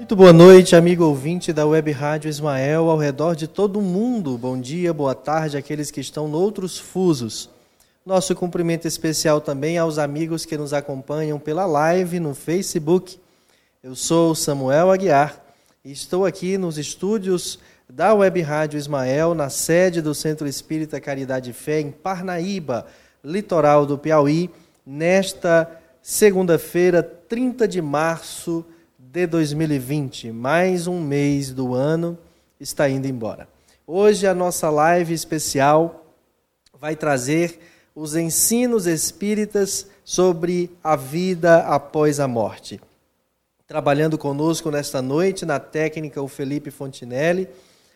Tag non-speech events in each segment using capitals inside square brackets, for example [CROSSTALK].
Muito boa noite, amigo ouvinte da Web Rádio Ismael, ao redor de todo o mundo. Bom dia, boa tarde àqueles que estão noutros fusos. Nosso cumprimento especial também aos amigos que nos acompanham pela live no Facebook. Eu sou Samuel Aguiar e estou aqui nos estúdios da Web Rádio Ismael, na sede do Centro Espírita Caridade e Fé, em Parnaíba, litoral do Piauí, nesta segunda-feira, 30 de março de 2020. Mais um mês do ano está indo embora. Hoje a nossa live especial vai trazer os ensinos espíritas sobre a vida após a morte. Trabalhando conosco nesta noite, na técnica, o Felipe Fontinelli,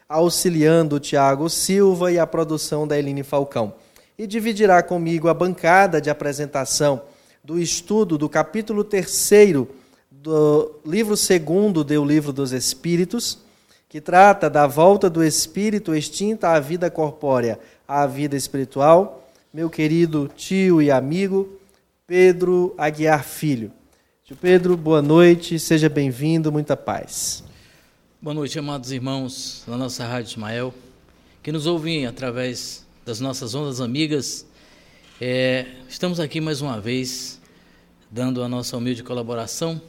auxiliando o Tiago Silva e a produção da Eline Falcão. E dividirá comigo a bancada de apresentação do estudo do capítulo 3 do livro segundo do Livro dos Espíritos, que trata da volta do espírito extinta à vida corpórea, à vida espiritual, meu querido tio e amigo Pedro Aguiar Filho. Tio Pedro, boa noite, seja bem-vindo, muita paz. Boa noite, amados irmãos da nossa Rádio Ismael, que nos ouvem através das nossas ondas amigas. É, estamos aqui mais uma vez dando a nossa humilde colaboração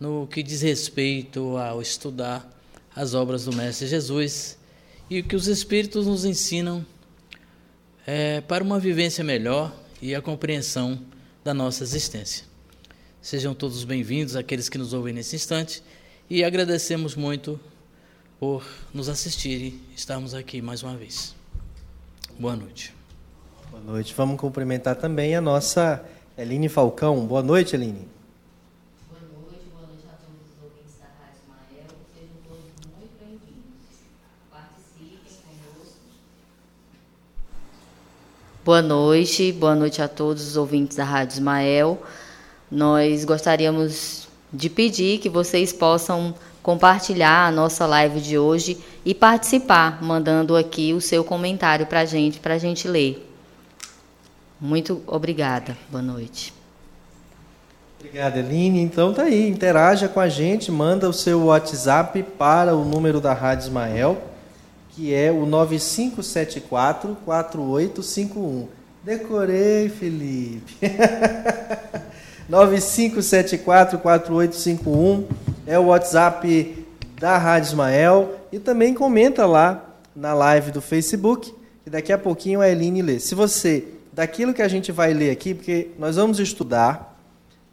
no que diz respeito ao estudar as obras do Mestre Jesus e o que os Espíritos nos ensinam é, para uma vivência melhor e a compreensão da nossa existência. Sejam todos bem-vindos, aqueles que nos ouvem nesse instante, e agradecemos muito por nos assistir e estarmos aqui mais uma vez. Boa noite. Boa noite. Vamos cumprimentar também a nossa Eline Falcão. Boa noite, Eline. Boa noite, boa noite a todos os ouvintes da Rádio Ismael. Nós gostaríamos de pedir que vocês possam compartilhar a nossa live de hoje e participar, mandando aqui o seu comentário para a gente, para a gente ler. Muito obrigada. Boa noite. Obrigada, Eline. Então tá aí, interaja com a gente, manda o seu WhatsApp para o número da Rádio Ismael que é o 9574 4851. Decorei, Felipe. [LAUGHS] 9574 4851 é o WhatsApp da Rádio Ismael e também comenta lá na live do Facebook, que daqui a pouquinho a Eline lê. Se você, daquilo que a gente vai ler aqui, porque nós vamos estudar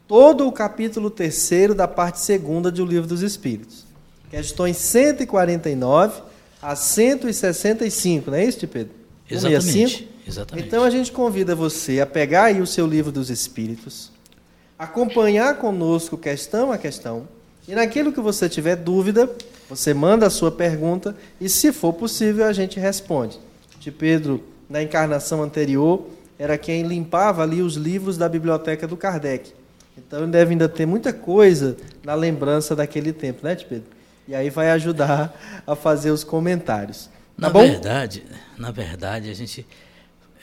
todo o capítulo terceiro da parte segunda do Livro dos Espíritos. Questões 149 a 165, não é isso, Pedro? Exatamente. Exatamente. Então a gente convida você a pegar aí o seu livro dos Espíritos, acompanhar conosco questão a questão, e naquilo que você tiver dúvida, você manda a sua pergunta e, se for possível, a gente responde. De Pedro, na encarnação anterior, era quem limpava ali os livros da biblioteca do Kardec. Então ele deve ainda ter muita coisa na lembrança daquele tempo, né, Pedro? E aí vai ajudar a fazer os comentários. Tá na bom? verdade, na verdade, a gente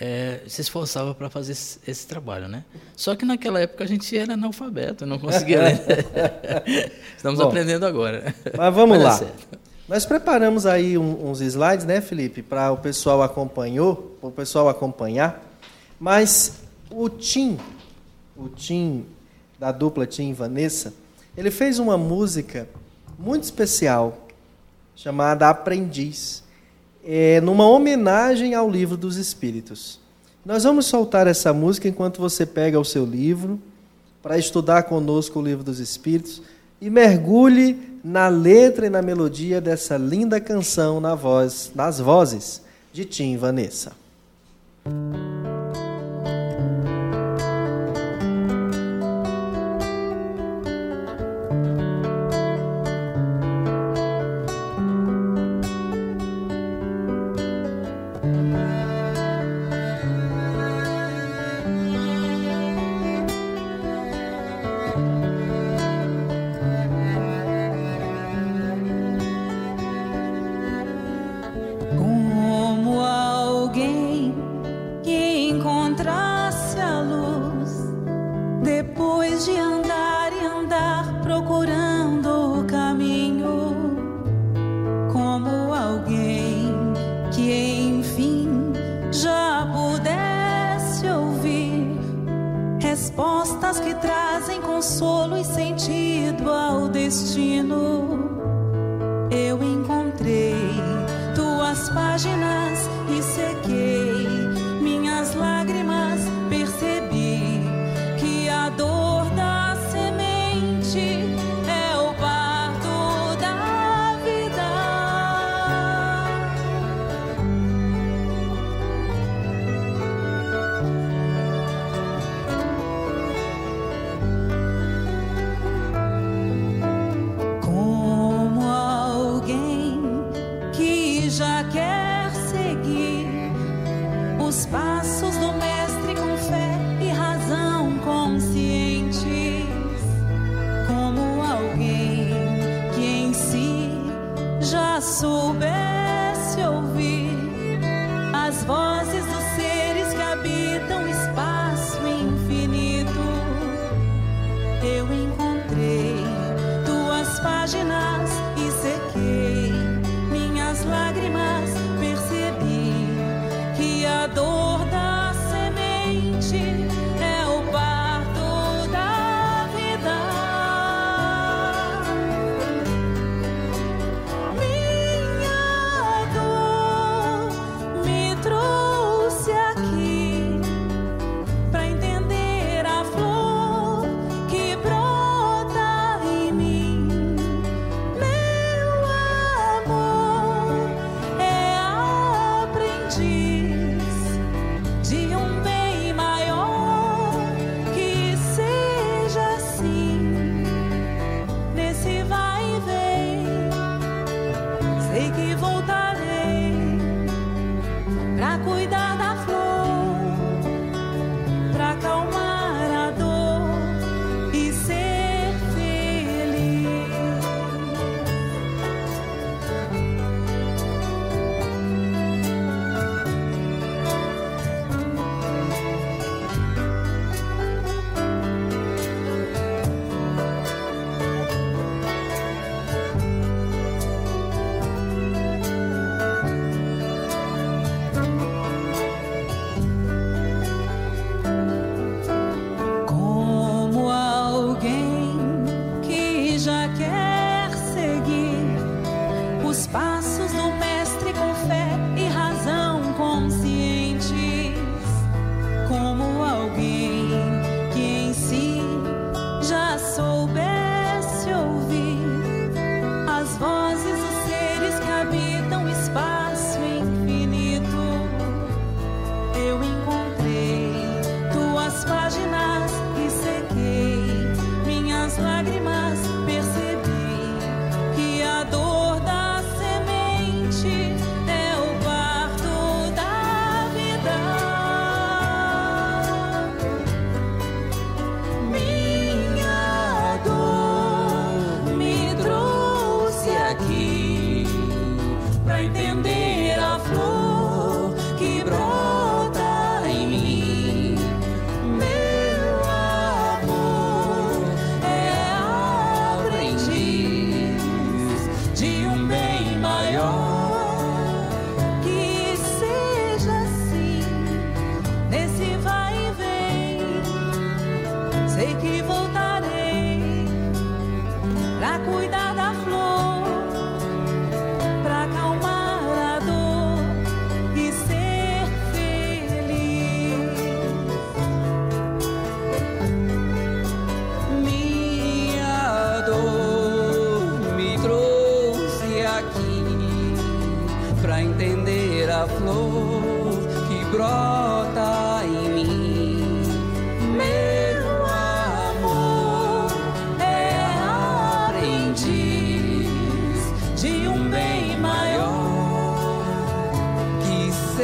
é, se esforçava para fazer esse, esse, trabalho, né? Só que naquela época a gente era analfabeto, não conseguia ler. [LAUGHS] Estamos bom, aprendendo agora. Mas vamos lá. Nós preparamos aí um, uns slides, né, Felipe, para o pessoal acompanhou, o pessoal acompanhar. Mas o Tim, o Tim da dupla Tim e Vanessa, ele fez uma música muito especial chamada Aprendiz, é, numa homenagem ao livro dos Espíritos. Nós vamos soltar essa música enquanto você pega o seu livro para estudar conosco o livro dos Espíritos e mergulhe na letra e na melodia dessa linda canção na voz, nas vozes de Tim e Vanessa.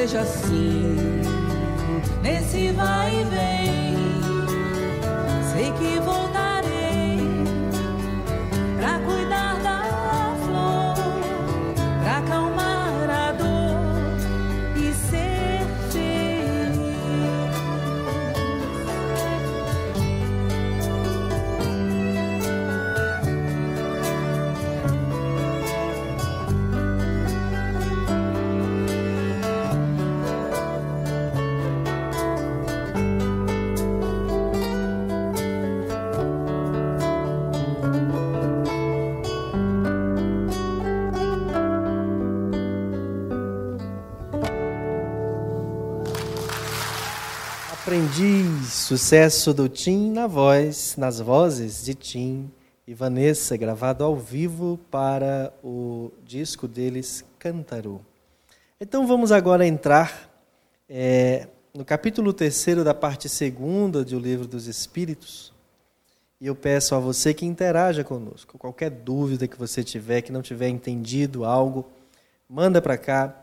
Seja assim nesse vai e vem. Aprendiz, sucesso do Tim na voz, nas vozes de Tim e Vanessa, gravado ao vivo para o disco deles, Cântaro. Então vamos agora entrar é, no capítulo terceiro da parte segunda do Livro dos Espíritos. E eu peço a você que interaja conosco. Qualquer dúvida que você tiver, que não tiver entendido algo, manda para cá,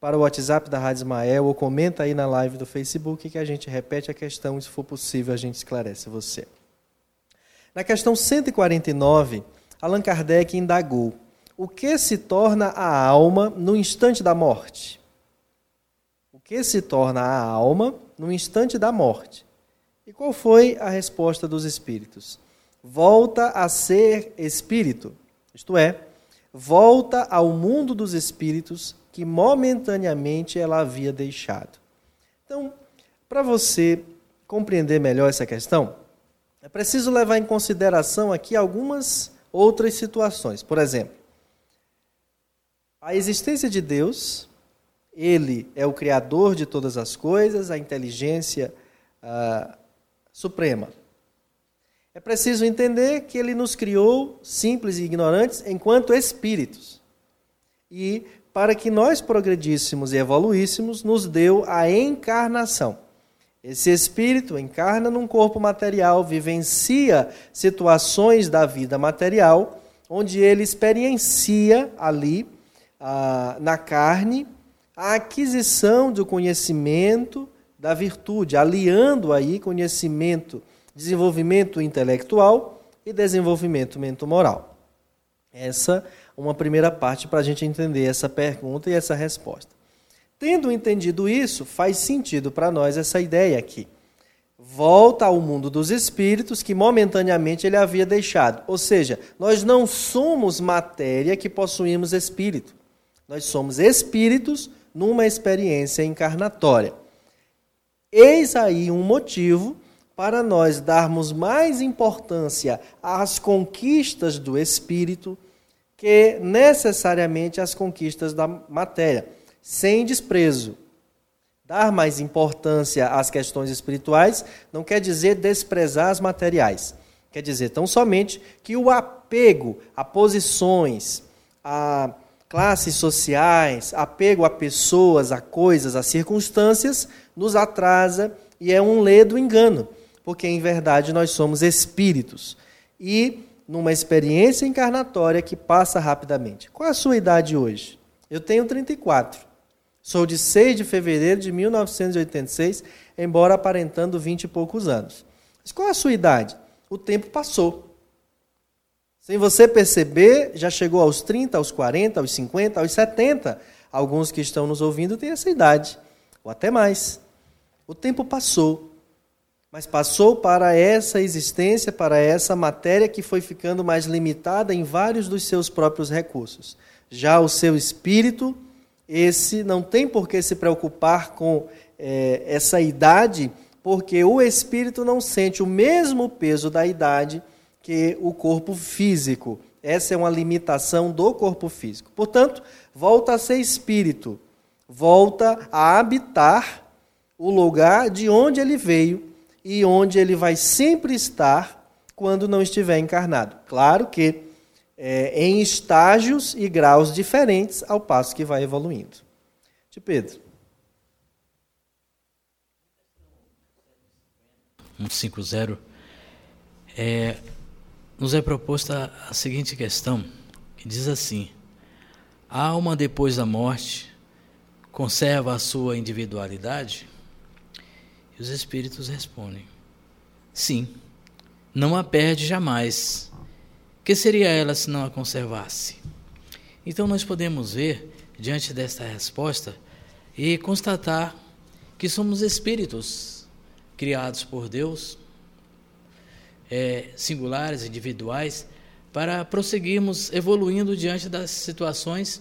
para o WhatsApp da Rádio Ismael, ou comenta aí na live do Facebook que a gente repete a questão e, se for possível, a gente esclarece você. Na questão 149, Allan Kardec indagou: o que se torna a alma no instante da morte? O que se torna a alma no instante da morte? E qual foi a resposta dos espíritos? Volta a ser espírito, isto é, volta ao mundo dos espíritos que momentaneamente ela havia deixado. Então, para você compreender melhor essa questão, é preciso levar em consideração aqui algumas outras situações. Por exemplo, a existência de Deus, ele é o criador de todas as coisas, a inteligência ah, suprema. É preciso entender que ele nos criou simples e ignorantes enquanto espíritos. E para que nós progredíssemos e evoluíssemos, nos deu a encarnação. Esse espírito encarna num corpo material, vivencia situações da vida material, onde ele experiencia ali, ah, na carne, a aquisição do conhecimento da virtude, aliando aí conhecimento, desenvolvimento intelectual e desenvolvimento moral. Essa uma primeira parte para a gente entender essa pergunta e essa resposta. Tendo entendido isso, faz sentido para nós essa ideia aqui. Volta ao mundo dos espíritos que momentaneamente ele havia deixado. Ou seja, nós não somos matéria que possuímos espírito. Nós somos espíritos numa experiência encarnatória. Eis aí um motivo para nós darmos mais importância às conquistas do espírito que necessariamente às conquistas da matéria, sem desprezo. Dar mais importância às questões espirituais não quer dizer desprezar as materiais. Quer dizer tão somente que o apego a posições, a classes sociais, apego a pessoas, a coisas, a circunstâncias, nos atrasa e é um ledo engano, porque em verdade nós somos espíritos e numa experiência encarnatória que passa rapidamente. Qual é a sua idade hoje? Eu tenho 34. Sou de 6 de fevereiro de 1986, embora aparentando 20 e poucos anos. Mas qual é a sua idade? O tempo passou. Sem você perceber, já chegou aos 30, aos 40, aos 50, aos 70. Alguns que estão nos ouvindo têm essa idade, ou até mais. O tempo passou, mas passou para essa existência, para essa matéria que foi ficando mais limitada em vários dos seus próprios recursos. Já o seu espírito, esse não tem por que se preocupar com é, essa idade, porque o espírito não sente o mesmo peso da idade que o corpo físico. Essa é uma limitação do corpo físico. Portanto, volta a ser espírito, volta a habitar o lugar de onde ele veio e onde ele vai sempre estar quando não estiver encarnado. Claro que é, em estágios e graus diferentes ao passo que vai evoluindo. De Pedro. 150 é, nos é proposta a seguinte questão, que diz assim: A alma depois da morte conserva a sua individualidade? E os espíritos respondem: Sim, não a perde jamais. Que seria ela se não a conservasse? Então nós podemos ver, diante desta resposta, e constatar que somos espíritos criados por Deus é, singulares, individuais, para prosseguirmos evoluindo diante das situações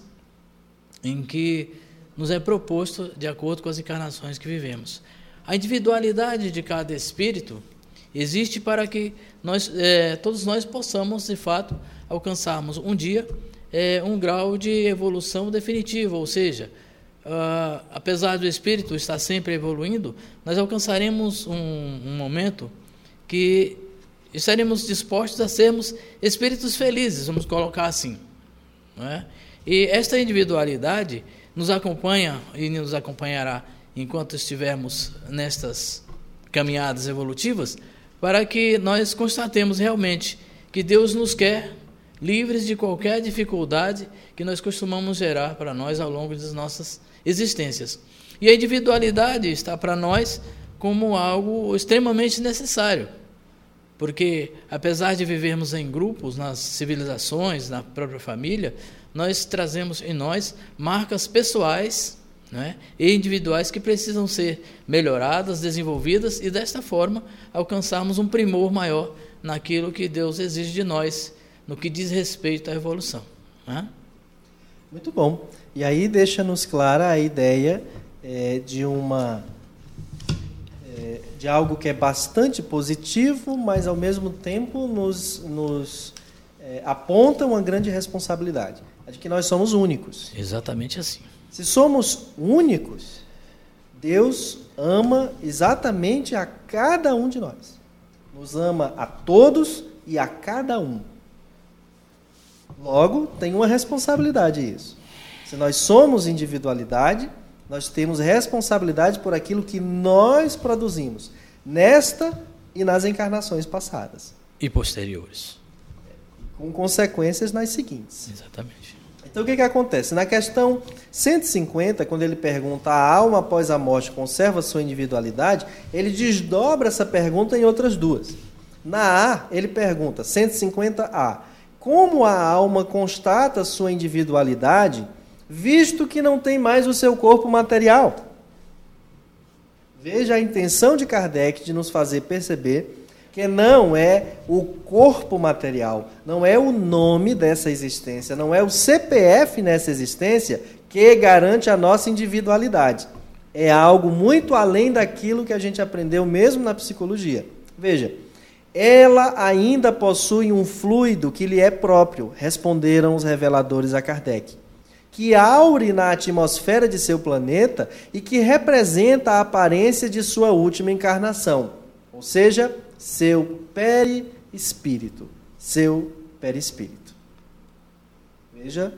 em que nos é proposto de acordo com as encarnações que vivemos. A individualidade de cada espírito existe para que nós, é, todos nós possamos, de fato, alcançarmos um dia é, um grau de evolução definitiva, ou seja, uh, apesar do espírito estar sempre evoluindo, nós alcançaremos um, um momento que estaremos dispostos a sermos espíritos felizes, vamos colocar assim. É? E esta individualidade nos acompanha e nos acompanhará enquanto estivermos nestas caminhadas evolutivas, para que nós constatemos realmente que Deus nos quer livres de qualquer dificuldade que nós costumamos gerar para nós ao longo das nossas existências. E a individualidade está para nós como algo extremamente necessário. Porque, apesar de vivermos em grupos, nas civilizações, na própria família, nós trazemos em nós marcas pessoais né, e individuais que precisam ser melhoradas, desenvolvidas e, desta forma, alcançarmos um primor maior naquilo que Deus exige de nós, no que diz respeito à evolução. Né? Muito bom. E aí deixa-nos clara a ideia é, de uma é, de algo que é bastante positivo, mas ao mesmo tempo nos, nos é, aponta uma grande responsabilidade, a de que nós somos únicos. Exatamente assim. Se somos únicos, Deus ama exatamente a cada um de nós. Nos ama a todos e a cada um. Logo, tem uma responsabilidade isso. Se nós somos individualidade, nós temos responsabilidade por aquilo que nós produzimos, nesta e nas encarnações passadas. E posteriores. Com consequências nas seguintes. Exatamente. Então o que, que acontece? Na questão 150, quando ele pergunta a alma após a morte conserva sua individualidade, ele desdobra essa pergunta em outras duas. Na A, ele pergunta, 150A, como a alma constata sua individualidade, visto que não tem mais o seu corpo material? Veja a intenção de Kardec de nos fazer perceber que não é o corpo material, não é o nome dessa existência, não é o CPF nessa existência que garante a nossa individualidade. É algo muito além daquilo que a gente aprendeu mesmo na psicologia. Veja, ela ainda possui um fluido que lhe é próprio, responderam os reveladores a Kardec, que aure na atmosfera de seu planeta e que representa a aparência de sua última encarnação, ou seja, seu perispírito, seu perispírito. Veja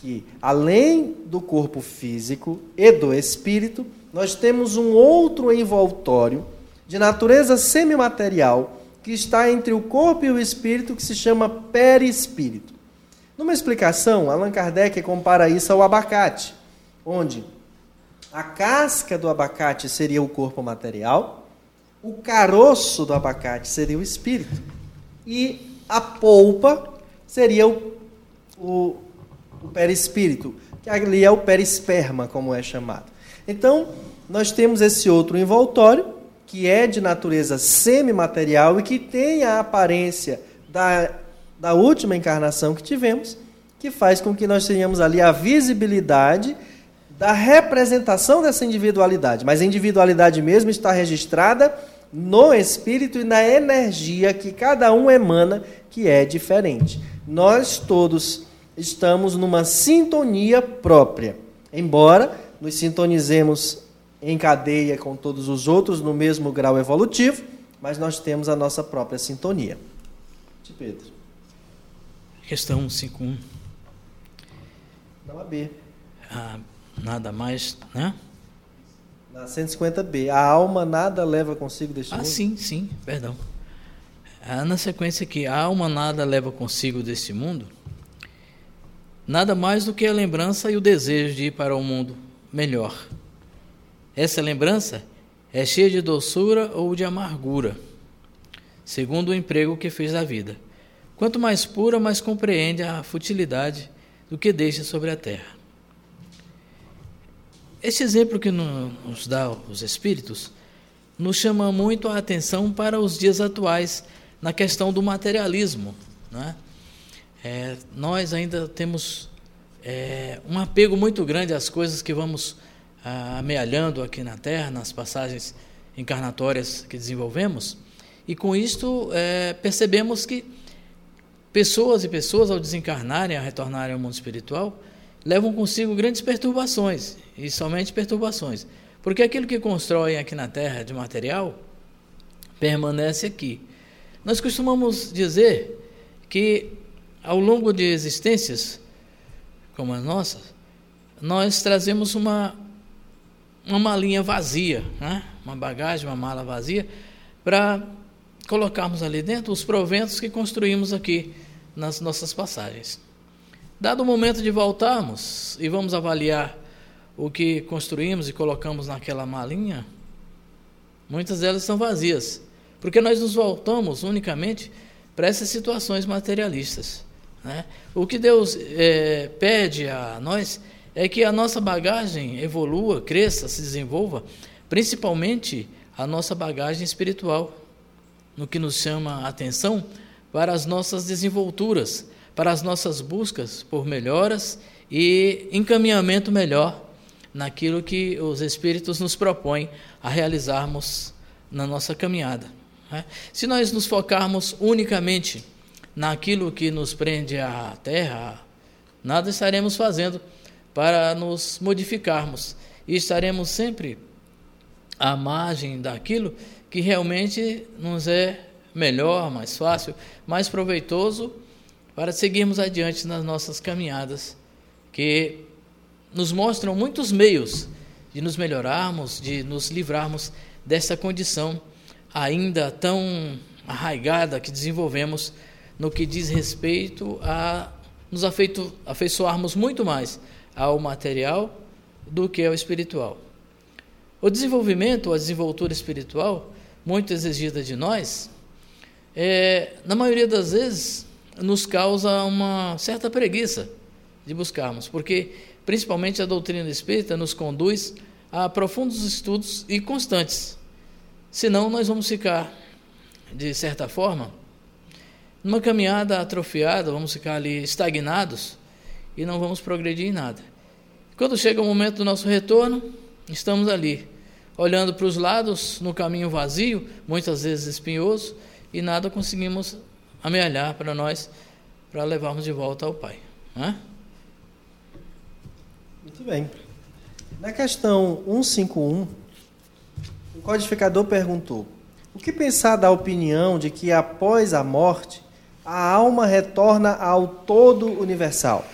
que além do corpo físico e do espírito, nós temos um outro envoltório de natureza semimaterial que está entre o corpo e o espírito, que se chama perispírito. Numa explicação, Allan Kardec compara isso ao abacate, onde a casca do abacate seria o corpo material, o caroço do abacate seria o espírito, e a polpa seria o, o, o perispírito, que ali é o perisperma, como é chamado. Então, nós temos esse outro envoltório, que é de natureza semimaterial e que tem a aparência da, da última encarnação que tivemos, que faz com que nós tenhamos ali a visibilidade da representação dessa individualidade. Mas a individualidade mesmo está registrada no espírito e na energia que cada um emana, que é diferente. Nós todos estamos numa sintonia própria. Embora nos sintonizemos em cadeia com todos os outros no mesmo grau evolutivo, mas nós temos a nossa própria sintonia. De Pedro. Questão 51. Não a B. Ah, nada mais, né? Na 150B. A alma nada leva consigo deste ah, mundo? Ah, sim, sim, perdão. Ah, na sequência aqui, a alma nada leva consigo deste mundo, nada mais do que a lembrança e o desejo de ir para um mundo melhor essa lembrança é cheia de doçura ou de amargura, segundo o emprego que fez da vida. Quanto mais pura, mais compreende a futilidade do que deixa sobre a terra. Este exemplo que nos dá os Espíritos nos chama muito a atenção para os dias atuais na questão do materialismo. É? É, nós ainda temos é, um apego muito grande às coisas que vamos amealhando aqui na Terra, nas passagens encarnatórias que desenvolvemos, e com isto é, percebemos que pessoas e pessoas, ao desencarnarem, a retornarem ao mundo espiritual, levam consigo grandes perturbações, e somente perturbações. Porque aquilo que constroem aqui na Terra de material permanece aqui. Nós costumamos dizer que ao longo de existências como as nossas, nós trazemos uma, uma malinha vazia, né? uma bagagem, uma mala vazia, para colocarmos ali dentro os proventos que construímos aqui nas nossas passagens. Dado o momento de voltarmos e vamos avaliar o que construímos e colocamos naquela malinha, muitas delas estão vazias, porque nós nos voltamos unicamente para essas situações materialistas. Né? O que Deus é, pede a nós é que a nossa bagagem evolua, cresça, se desenvolva, principalmente a nossa bagagem espiritual, no que nos chama a atenção para as nossas desenvolturas, para as nossas buscas por melhoras e encaminhamento melhor naquilo que os Espíritos nos propõem a realizarmos na nossa caminhada. Né? Se nós nos focarmos unicamente naquilo que nos prende à terra, nada estaremos fazendo para nos modificarmos e estaremos sempre à margem daquilo que realmente nos é melhor, mais fácil, mais proveitoso para seguirmos adiante nas nossas caminhadas, que nos mostram muitos meios de nos melhorarmos, de nos livrarmos dessa condição ainda tão arraigada que desenvolvemos no que diz respeito a nos afeito, afeiçoarmos muito mais ao material do que ao espiritual. O desenvolvimento, a desenvoltura espiritual, muito exigida de nós, é, na maioria das vezes nos causa uma certa preguiça de buscarmos, porque principalmente a doutrina espírita nos conduz a profundos estudos e constantes. Senão nós vamos ficar, de certa forma, numa caminhada atrofiada, vamos ficar ali estagnados e não vamos progredir em nada. Quando chega o momento do nosso retorno, estamos ali, olhando para os lados, no caminho vazio, muitas vezes espinhoso, e nada conseguimos amealhar para nós, para levarmos de volta ao Pai. Muito bem. Na questão 151, o codificador perguntou: o que pensar da opinião de que após a morte a alma retorna ao todo universal.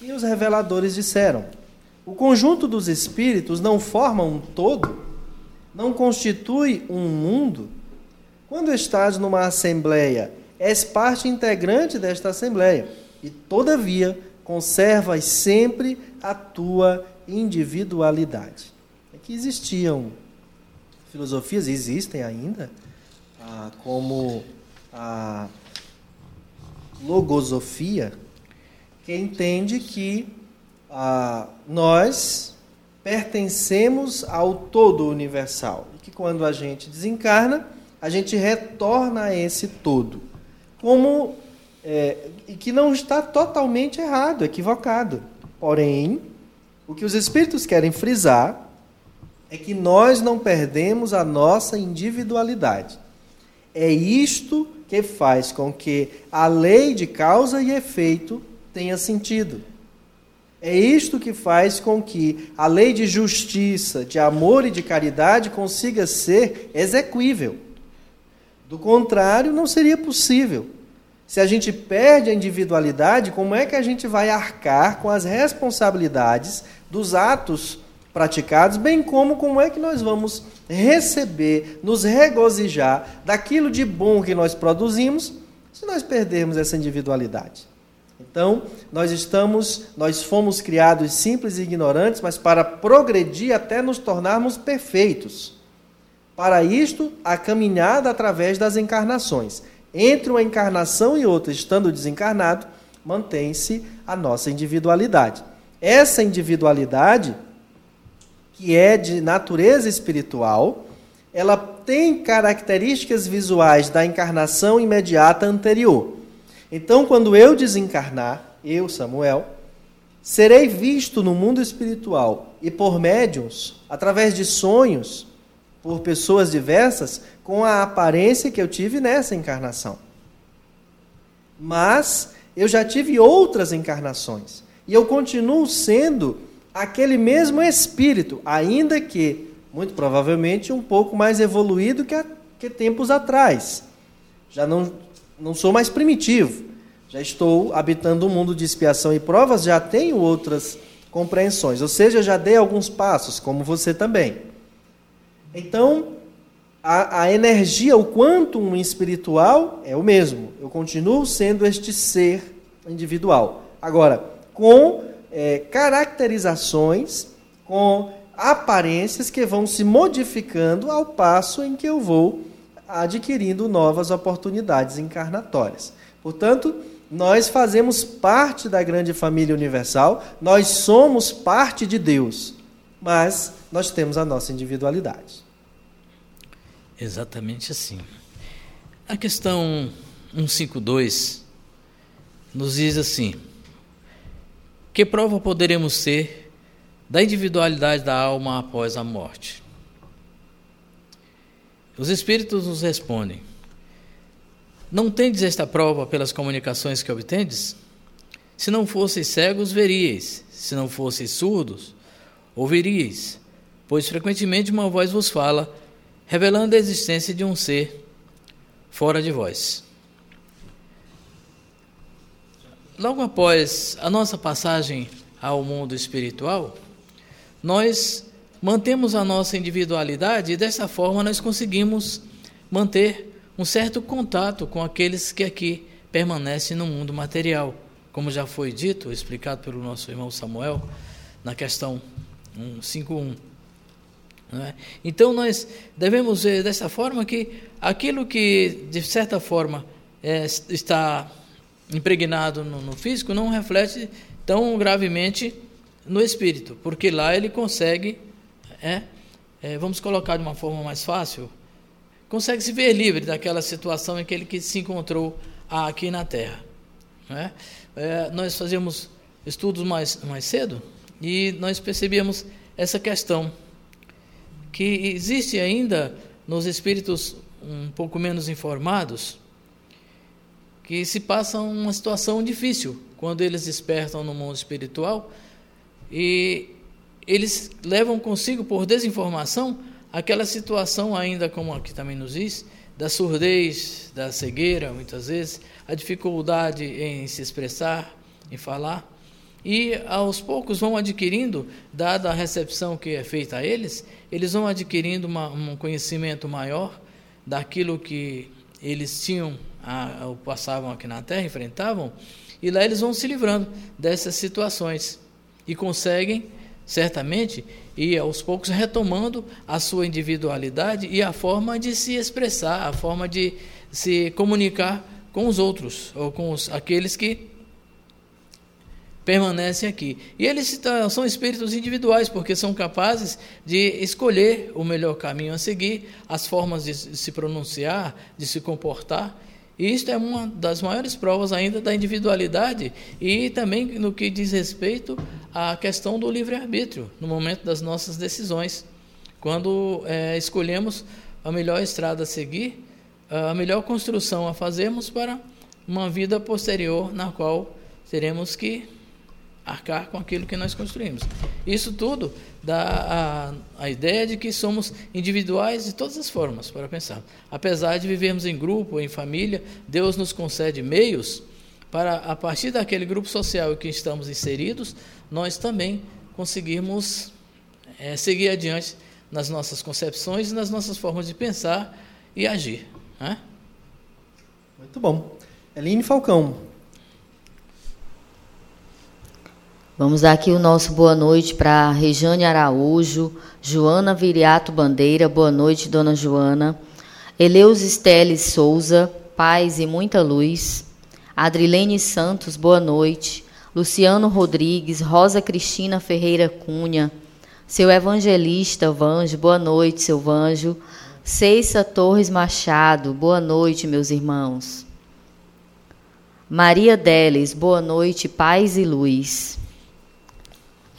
E os reveladores disseram: o conjunto dos espíritos não forma um todo? Não constitui um mundo? Quando estás numa assembleia, és parte integrante desta assembleia e, todavia, conservas sempre a tua individualidade. É que existiam filosofias, existem ainda, ah, como a logosofia, que entende que ah, nós pertencemos ao todo universal e que quando a gente desencarna, a gente retorna a esse todo. Como é, que não está totalmente errado, equivocado. Porém, o que os espíritos querem frisar é que nós não perdemos a nossa individualidade. É isto que faz com que a lei de causa e efeito tenha sentido. É isto que faz com que a lei de justiça, de amor e de caridade consiga ser execuível. Do contrário, não seria possível. Se a gente perde a individualidade, como é que a gente vai arcar com as responsabilidades dos atos praticados, bem como como é que nós vamos receber, nos regozijar daquilo de bom que nós produzimos, se nós perdermos essa individualidade. Então, nós estamos, nós fomos criados simples e ignorantes, mas para progredir até nos tornarmos perfeitos. Para isto, a caminhada através das encarnações. Entre uma encarnação e outra, estando desencarnado, mantém-se a nossa individualidade. Essa individualidade que é de natureza espiritual, ela tem características visuais da encarnação imediata anterior. Então, quando eu desencarnar, eu, Samuel, serei visto no mundo espiritual e por médiums, através de sonhos, por pessoas diversas, com a aparência que eu tive nessa encarnação. Mas eu já tive outras encarnações E eu continuo sendo aquele mesmo espírito, ainda que, muito provavelmente, um pouco mais evoluído que, a, que tempos atrás. Já não, não sou mais primitivo. Já estou habitando um mundo de expiação e provas, já tenho outras compreensões. Ou seja, já dei alguns passos, como você também. Então, a, a energia, o quantum espiritual é o mesmo. Eu continuo sendo este ser individual. Agora, com é, caracterizações, com aparências que vão se modificando ao passo em que eu vou adquirindo novas oportunidades encarnatórias. Portanto, nós fazemos parte da grande família universal, nós somos parte de Deus, mas nós temos a nossa individualidade. Exatamente assim. A questão 152 nos diz assim: Que prova poderemos ter da individualidade da alma após a morte? Os espíritos nos respondem: Não tendes esta prova pelas comunicações que obtendes? Se não fosseis cegos, veríeis, se não fosseis surdos, ouviríeis, pois frequentemente uma voz vos fala revelando a existência de um ser fora de vós. Logo após a nossa passagem ao mundo espiritual, nós mantemos a nossa individualidade e dessa forma nós conseguimos manter um certo contato com aqueles que aqui permanecem no mundo material. Como já foi dito, explicado pelo nosso irmão Samuel, na questão 151. É? Então nós devemos ver dessa forma que aquilo que de certa forma é, está impregnado no, no, físico não reflete tão gravemente no espírito, porque lá ele consegue, é, é, vamos colocar de uma forma mais fácil, consegue se ver livre daquela situação em que ele que se encontrou aqui na Terra. É? é? nós fazíamos estudos mais, mais cedo e nós percebíamos essa questão que existe ainda nos espíritos um pouco menos informados que se passam uma situação difícil quando eles despertam no mundo espiritual e eles levam consigo por desinformação aquela situação ainda como aqui também nos diz da surdez, da cegueira, muitas vezes, a dificuldade em se expressar, em falar e aos poucos vão adquirindo, dada a recepção que é feita a eles, eles vão adquirindo uma, um conhecimento maior daquilo que eles tinham, a, passavam aqui na Terra, enfrentavam, e lá eles vão se livrando dessas situações. E conseguem, certamente, ir aos poucos retomando a sua individualidade e a forma de se expressar, a forma de se comunicar com os outros, ou com os, aqueles que permanecem aqui. E eles são espíritos individuais, porque são capazes de escolher o melhor caminho a seguir, as formas de se pronunciar, de se comportar. E isto é uma das maiores provas ainda da individualidade e também no que diz respeito à questão do livre-arbítrio, no momento das nossas decisões. Quando é, escolhemos a melhor estrada a seguir, a melhor construção a fazermos para uma vida posterior na qual teremos que arcar com aquilo que nós construímos. Isso tudo dá a, a ideia de que somos individuais de todas as formas para pensar. Apesar de vivermos em grupo, em família, Deus nos concede meios para, a partir daquele grupo social em que estamos inseridos, nós também conseguirmos é, seguir adiante nas nossas concepções e nas nossas formas de pensar e agir. Né? Muito bom. Eline Falcão, Vamos dar aqui o nosso boa noite para Rejane Araújo, Joana Viriato Bandeira, boa noite, dona Joana. Eleus Esteles Souza, paz e muita luz. Adrilene Santos, boa noite. Luciano Rodrigues, Rosa Cristina Ferreira Cunha, seu evangelista Vanjo, boa noite, seu Vanjo. Ceissa Torres Machado, boa noite, meus irmãos. Maria Deles, boa noite, paz e luz.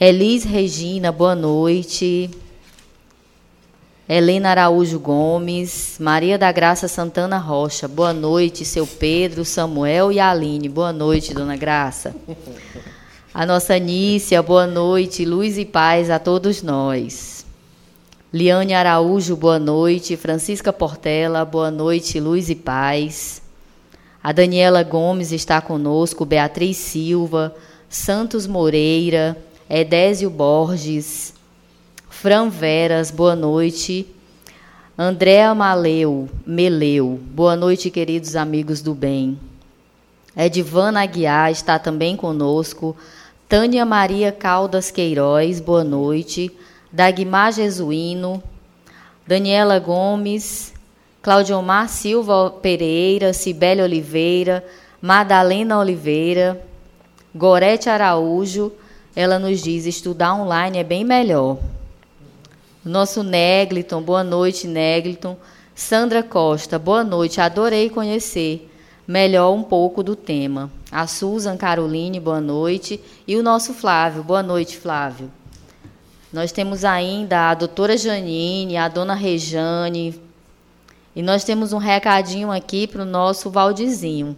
Elis Regina, boa noite. Helena Araújo Gomes, Maria da Graça Santana Rocha, boa noite, seu Pedro, Samuel e Aline, boa noite, dona Graça. A nossa Nícia, boa noite, luz e paz a todos nós. Liane Araújo, boa noite. Francisca Portela, boa noite, luz e paz. A Daniela Gomes está conosco, Beatriz Silva, Santos Moreira, Edésio Borges, Fran Veras, boa noite. Andréa Maleu, Meleu, boa noite, queridos amigos do bem. Edivana Aguiar está também conosco. Tânia Maria Caldas Queiroz, boa noite. Dagmar Jesuíno, Daniela Gomes, Claudiomar Silva Pereira, Cibele Oliveira, Madalena Oliveira, Gorete Araújo, ela nos diz: estudar online é bem melhor. Nosso Negliton, boa noite, Negliton. Sandra Costa, boa noite, adorei conhecer melhor um pouco do tema. A Susan Caroline, boa noite. E o nosso Flávio, boa noite, Flávio. Nós temos ainda a doutora Janine, a dona Rejane. E nós temos um recadinho aqui para o nosso Valdizinho.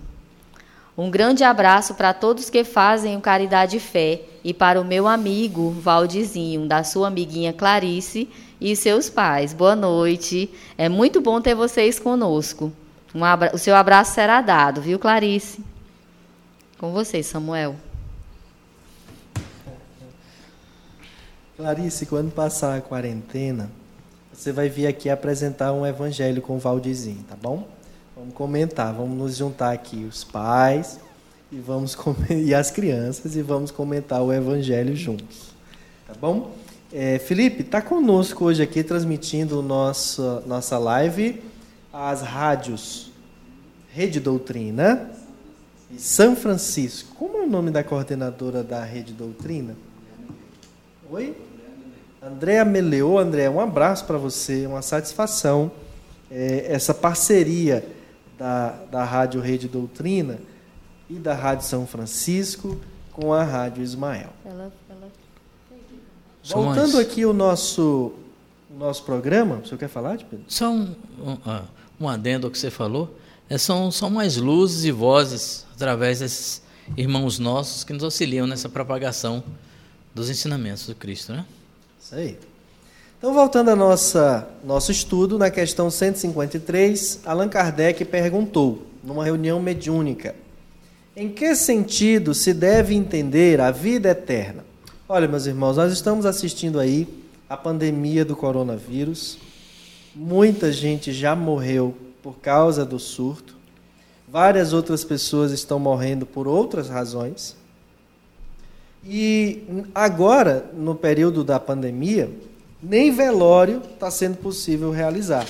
Um grande abraço para todos que fazem o Caridade Fé e para o meu amigo Valdizinho, da sua amiguinha Clarice e seus pais. Boa noite. É muito bom ter vocês conosco. Um abra... O seu abraço será dado, viu, Clarice? Com você, Samuel. Clarice, quando passar a quarentena, você vai vir aqui apresentar um evangelho com o Valdizinho, tá bom? Vamos comentar, vamos nos juntar aqui os pais e vamos [LAUGHS] e as crianças e vamos comentar o evangelho juntos, tá bom? É, Felipe, está conosco hoje aqui transmitindo nossa nossa live as rádios Rede Doutrina e São Francisco. Como é o nome da coordenadora da Rede Doutrina? Oi? Andréa Meleô. André, um abraço para você, uma satisfação. É, essa parceria da, da Rádio Rede Doutrina e da Rádio São Francisco com a Rádio Ismael. Ela, ela... Voltando aqui o nosso, o nosso programa, o senhor quer falar, Pedro? Só um, um, ah, um adendo ao que você falou. É, são, são mais luzes e vozes através desses irmãos nossos que nos auxiliam nessa propagação dos ensinamentos do Cristo, né? Isso aí. Então, voltando ao nosso estudo, na questão 153, Allan Kardec perguntou, numa reunião mediúnica, em que sentido se deve entender a vida eterna? Olha, meus irmãos, nós estamos assistindo aí a pandemia do coronavírus. Muita gente já morreu por causa do surto. Várias outras pessoas estão morrendo por outras razões. E agora, no período da pandemia, nem velório está sendo possível realizar.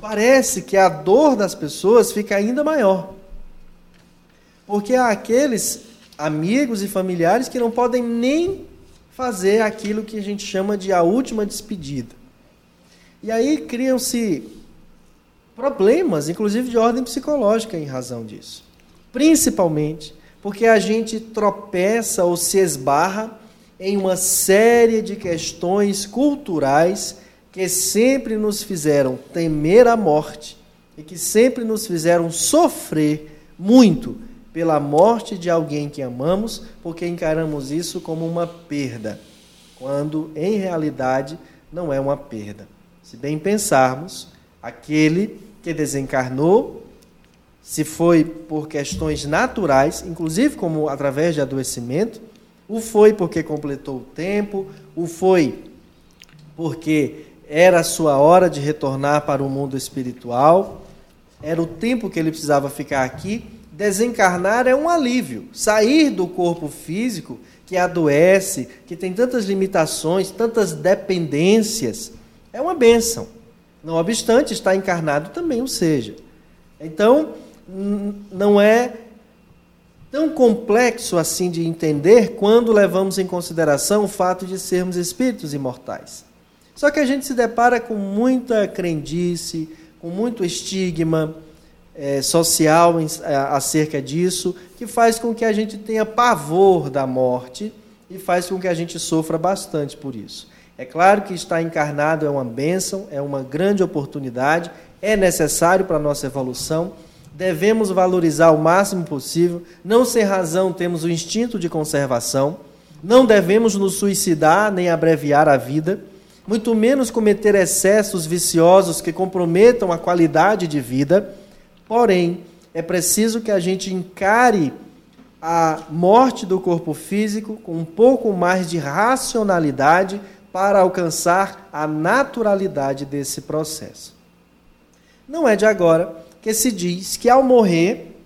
Parece que a dor das pessoas fica ainda maior. Porque há aqueles amigos e familiares que não podem nem fazer aquilo que a gente chama de a última despedida. E aí criam-se problemas, inclusive de ordem psicológica, em razão disso. Principalmente porque a gente tropeça ou se esbarra em uma série de questões culturais que sempre nos fizeram temer a morte e que sempre nos fizeram sofrer muito pela morte de alguém que amamos, porque encaramos isso como uma perda, quando em realidade não é uma perda. Se bem pensarmos, aquele que desencarnou, se foi por questões naturais, inclusive como através de adoecimento, o foi porque completou o tempo, o foi porque era a sua hora de retornar para o mundo espiritual, era o tempo que ele precisava ficar aqui. Desencarnar é um alívio. Sair do corpo físico que adoece, que tem tantas limitações, tantas dependências, é uma bênção. Não obstante, está encarnado também o seja. Então, não é tão complexo assim de entender quando levamos em consideração o fato de sermos espíritos imortais. Só que a gente se depara com muita crendice, com muito estigma é, social em, a, acerca disso, que faz com que a gente tenha pavor da morte e faz com que a gente sofra bastante por isso. É claro que estar encarnado é uma bênção, é uma grande oportunidade, é necessário para a nossa evolução. Devemos valorizar o máximo possível. Não sem razão temos o instinto de conservação. Não devemos nos suicidar nem abreviar a vida, muito menos cometer excessos viciosos que comprometam a qualidade de vida. Porém, é preciso que a gente encare a morte do corpo físico com um pouco mais de racionalidade para alcançar a naturalidade desse processo. Não é de agora que se diz que ao morrer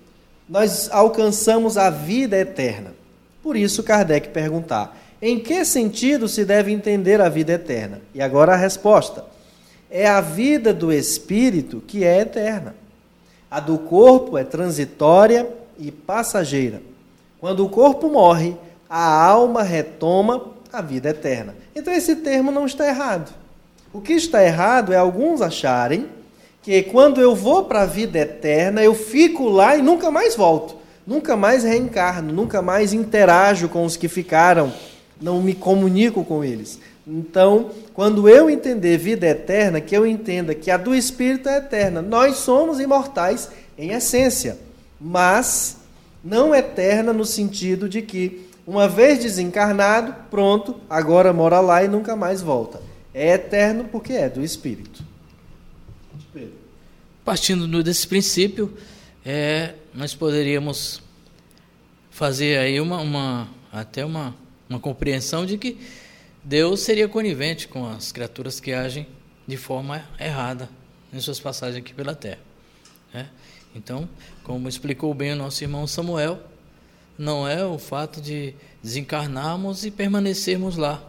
nós alcançamos a vida eterna. Por isso Kardec perguntar: em que sentido se deve entender a vida eterna? E agora a resposta: é a vida do espírito que é eterna. A do corpo é transitória e passageira. Quando o corpo morre, a alma retoma a vida eterna. Então esse termo não está errado. O que está errado é alguns acharem que quando eu vou para a vida eterna, eu fico lá e nunca mais volto. Nunca mais reencarno, nunca mais interajo com os que ficaram, não me comunico com eles. Então, quando eu entender vida eterna, que eu entenda que a do espírito é eterna. Nós somos imortais em essência, mas não eterna no sentido de que, uma vez desencarnado, pronto, agora mora lá e nunca mais volta. É eterno porque é do Espírito. Partindo desse princípio, é, nós poderíamos fazer aí uma, uma até uma, uma compreensão de que Deus seria conivente com as criaturas que agem de forma errada em suas passagens aqui pela Terra. Né? Então, como explicou bem o nosso irmão Samuel, não é o fato de desencarnarmos e permanecermos lá,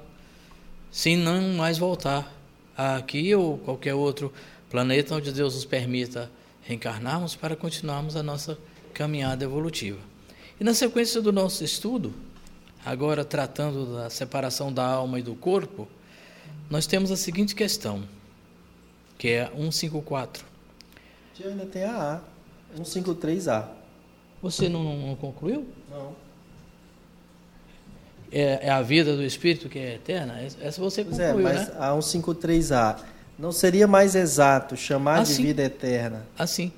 sem não mais voltar aqui ou qualquer outro planeta onde Deus nos permita reencarnarmos para continuarmos a nossa caminhada evolutiva. E na sequência do nosso estudo, agora tratando da separação da alma e do corpo, nós temos a seguinte questão, que é 154. Ainda tem a A. 153A. Você não, não concluiu? Não. É, é, a vida do Espírito que é eterna? Essa você pois concluiu, é, mas né? a 153A. Não seria mais exato chamar assim, de vida eterna? Assim.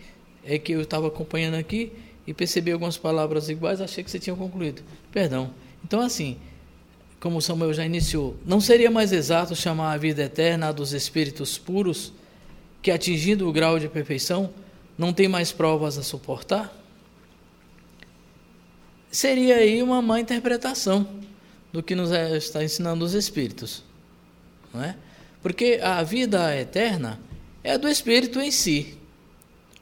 É que eu estava acompanhando aqui e percebi algumas palavras iguais, achei que você tinha concluído. Perdão. Então, assim, como Samuel já iniciou, não seria mais exato chamar a vida eterna a dos espíritos puros, que atingindo o grau de perfeição, não tem mais provas a suportar? Seria aí uma má interpretação do que nos é, está ensinando os Espíritos. Não é? Porque a vida eterna é do Espírito em si.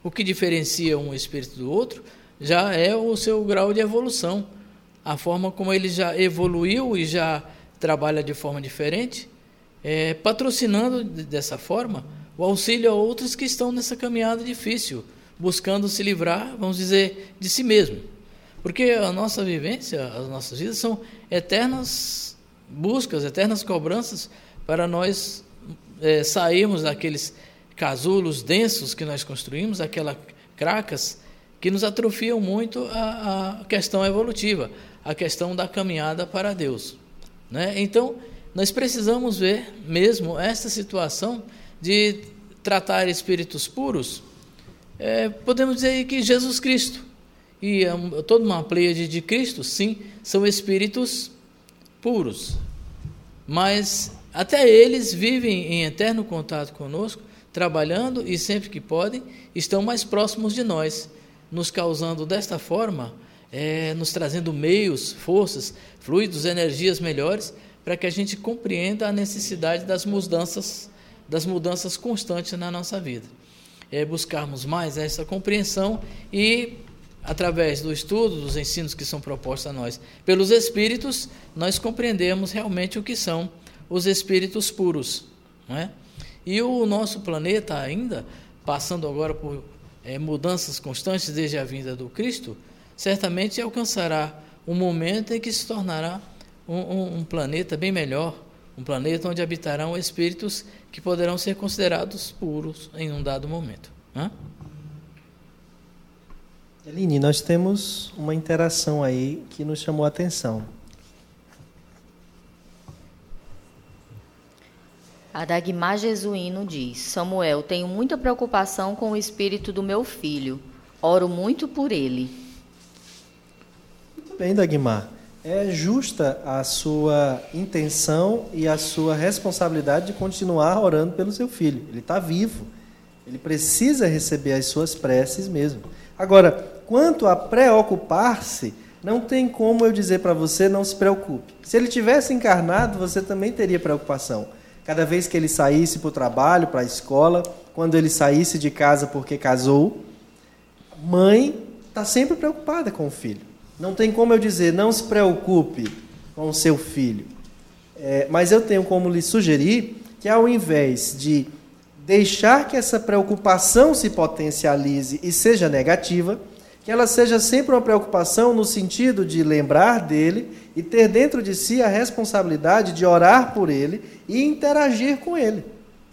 O que diferencia um Espírito do outro já é o seu grau de evolução. A forma como ele já evoluiu e já trabalha de forma diferente, é, patrocinando dessa forma o auxílio a outros que estão nessa caminhada difícil, buscando se livrar, vamos dizer, de si mesmo. Porque a nossa vivência, as nossas vidas são eternas buscas, eternas cobranças para nós é, sairmos daqueles casulos densos que nós construímos, aquelas cracas que nos atrofiam muito a, a questão evolutiva, a questão da caminhada para Deus. Né? Então, nós precisamos ver mesmo essa situação de tratar espíritos puros, é, podemos dizer que Jesus Cristo e toda uma pleiade de Cristo, sim, são espíritos puros, mas até eles vivem em eterno contato conosco, trabalhando e sempre que podem, estão mais próximos de nós, nos causando desta forma, é, nos trazendo meios, forças, fluidos, energias melhores, para que a gente compreenda a necessidade das mudanças das mudanças constantes na nossa vida. É buscarmos mais essa compreensão e, através do estudo, dos ensinos que são propostos a nós pelos Espíritos, nós compreendemos realmente o que são os Espíritos puros. Não é? E o nosso planeta ainda, passando agora por é, mudanças constantes desde a vinda do Cristo, certamente alcançará um momento em que se tornará um, um, um planeta bem melhor, um planeta onde habitarão espíritos que poderão ser considerados puros em um dado momento. Né? Eline, nós temos uma interação aí que nos chamou a atenção. A Dagmar Jesuíno diz: Samuel, tenho muita preocupação com o espírito do meu filho. oro muito por ele. Muito bem, Dagmar. É justa a sua intenção e a sua responsabilidade de continuar orando pelo seu filho. Ele está vivo. Ele precisa receber as suas preces mesmo. Agora, quanto a preocupar-se, não tem como eu dizer para você não se preocupe. Se ele tivesse encarnado, você também teria preocupação. Cada vez que ele saísse para o trabalho, para a escola, quando ele saísse de casa porque casou, mãe está sempre preocupada com o filho. Não tem como eu dizer, não se preocupe com o seu filho. É, mas eu tenho como lhe sugerir que ao invés de deixar que essa preocupação se potencialize e seja negativa, que ela seja sempre uma preocupação no sentido de lembrar dele e ter dentro de si a responsabilidade de orar por ele e interagir com ele.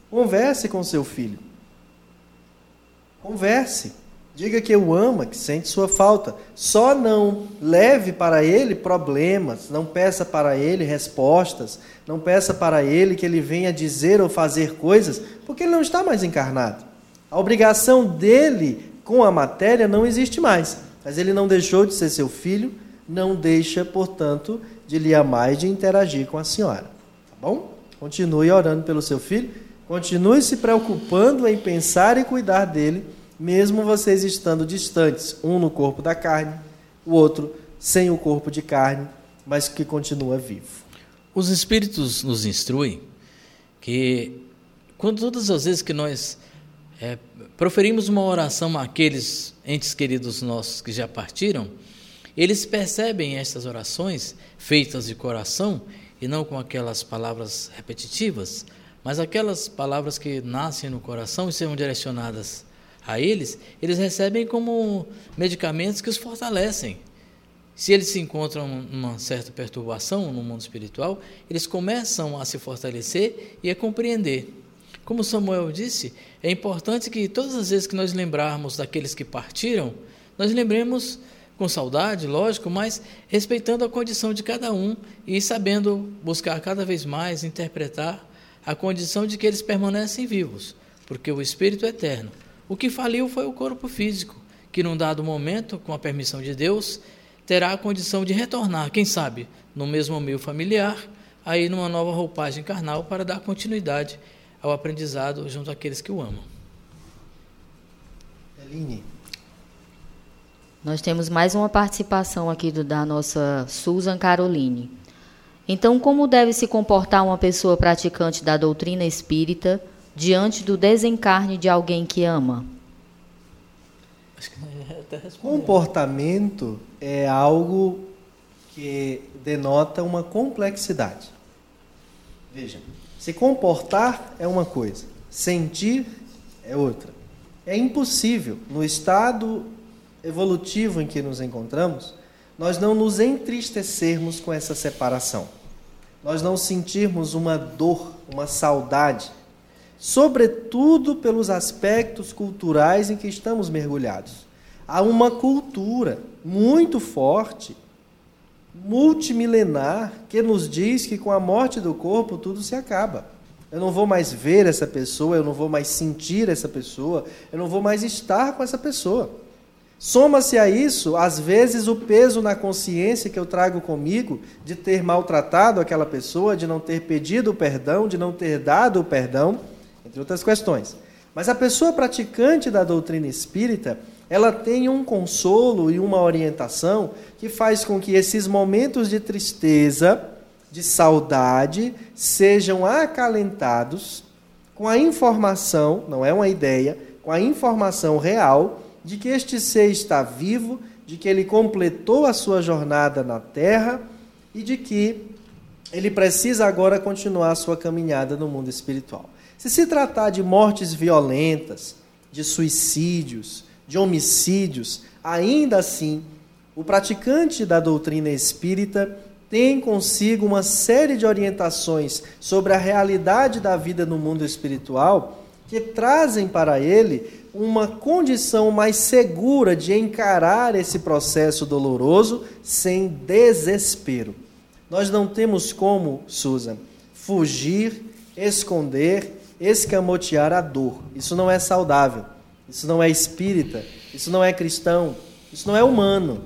Converse com seu filho. Converse. Diga que o ama, que sente sua falta. Só não leve para ele problemas, não peça para ele respostas, não peça para ele que ele venha dizer ou fazer coisas, porque ele não está mais encarnado. A obrigação dele com a matéria não existe mais. Mas ele não deixou de ser seu filho, não deixa, portanto, de lhe amar e de interagir com a senhora. Tá bom? Continue orando pelo seu filho, continue se preocupando em pensar e cuidar dele, mesmo vocês estando distantes, um no corpo da carne, o outro sem o corpo de carne, mas que continua vivo. Os Espíritos nos instruem que, quando todas as vezes que nós é, proferimos uma oração àqueles entes queridos nossos que já partiram, eles percebem estas orações feitas de coração e não com aquelas palavras repetitivas, mas aquelas palavras que nascem no coração e são direcionadas a eles, eles recebem como medicamentos que os fortalecem. Se eles se encontram numa certa perturbação no mundo espiritual, eles começam a se fortalecer e a compreender como Samuel disse, é importante que todas as vezes que nós lembrarmos daqueles que partiram, nós lembremos com saudade, lógico, mas respeitando a condição de cada um e sabendo buscar cada vez mais interpretar a condição de que eles permanecem vivos, porque o espírito é eterno. O que faliu foi o corpo físico, que num dado momento, com a permissão de Deus, terá a condição de retornar, quem sabe, no mesmo meio familiar, aí numa nova roupagem carnal para dar continuidade ao aprendizado junto àqueles que o amam. Eline. Nós temos mais uma participação aqui do, da nossa Susan Caroline. Então, como deve se comportar uma pessoa praticante da doutrina espírita diante do desencarne de alguém que ama? [LAUGHS] Comportamento é algo que denota uma complexidade. Veja, se comportar é uma coisa, sentir é outra. É impossível, no estado evolutivo em que nos encontramos, nós não nos entristecermos com essa separação. Nós não sentirmos uma dor, uma saudade, sobretudo pelos aspectos culturais em que estamos mergulhados. Há uma cultura muito forte multimilenar que nos diz que com a morte do corpo tudo se acaba. Eu não vou mais ver essa pessoa, eu não vou mais sentir essa pessoa, eu não vou mais estar com essa pessoa. Soma-se a isso, às vezes, o peso na consciência que eu trago comigo de ter maltratado aquela pessoa, de não ter pedido perdão, de não ter dado o perdão, entre outras questões. Mas a pessoa praticante da doutrina espírita, ela tem um consolo e uma orientação que faz com que esses momentos de tristeza, de saudade, sejam acalentados com a informação, não é uma ideia, com a informação real de que este ser está vivo, de que ele completou a sua jornada na terra e de que ele precisa agora continuar a sua caminhada no mundo espiritual. Se se tratar de mortes violentas, de suicídios, de homicídios, ainda assim, o praticante da doutrina espírita tem consigo uma série de orientações sobre a realidade da vida no mundo espiritual que trazem para ele uma condição mais segura de encarar esse processo doloroso sem desespero. Nós não temos como, Susan, fugir, esconder, escamotear a dor. Isso não é saudável. Isso não é espírita, isso não é cristão, isso não é humano.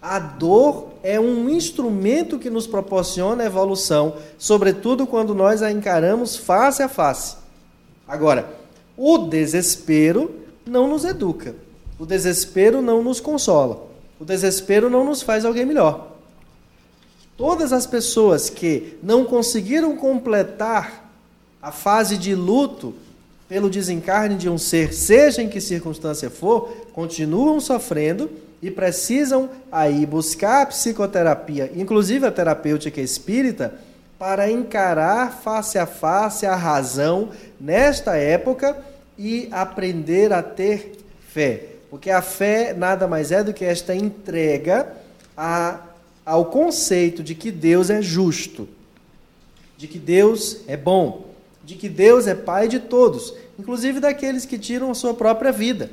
A dor é um instrumento que nos proporciona evolução, sobretudo quando nós a encaramos face a face. Agora, o desespero não nos educa. O desespero não nos consola. O desespero não nos faz alguém melhor. Todas as pessoas que não conseguiram completar a fase de luto pelo desencarne de um ser, seja em que circunstância for, continuam sofrendo e precisam aí buscar a psicoterapia, inclusive a terapêutica espírita, para encarar face a face a razão nesta época e aprender a ter fé. Porque a fé nada mais é do que esta entrega a, ao conceito de que Deus é justo, de que Deus é bom, de que Deus é Pai de todos, inclusive daqueles que tiram a sua própria vida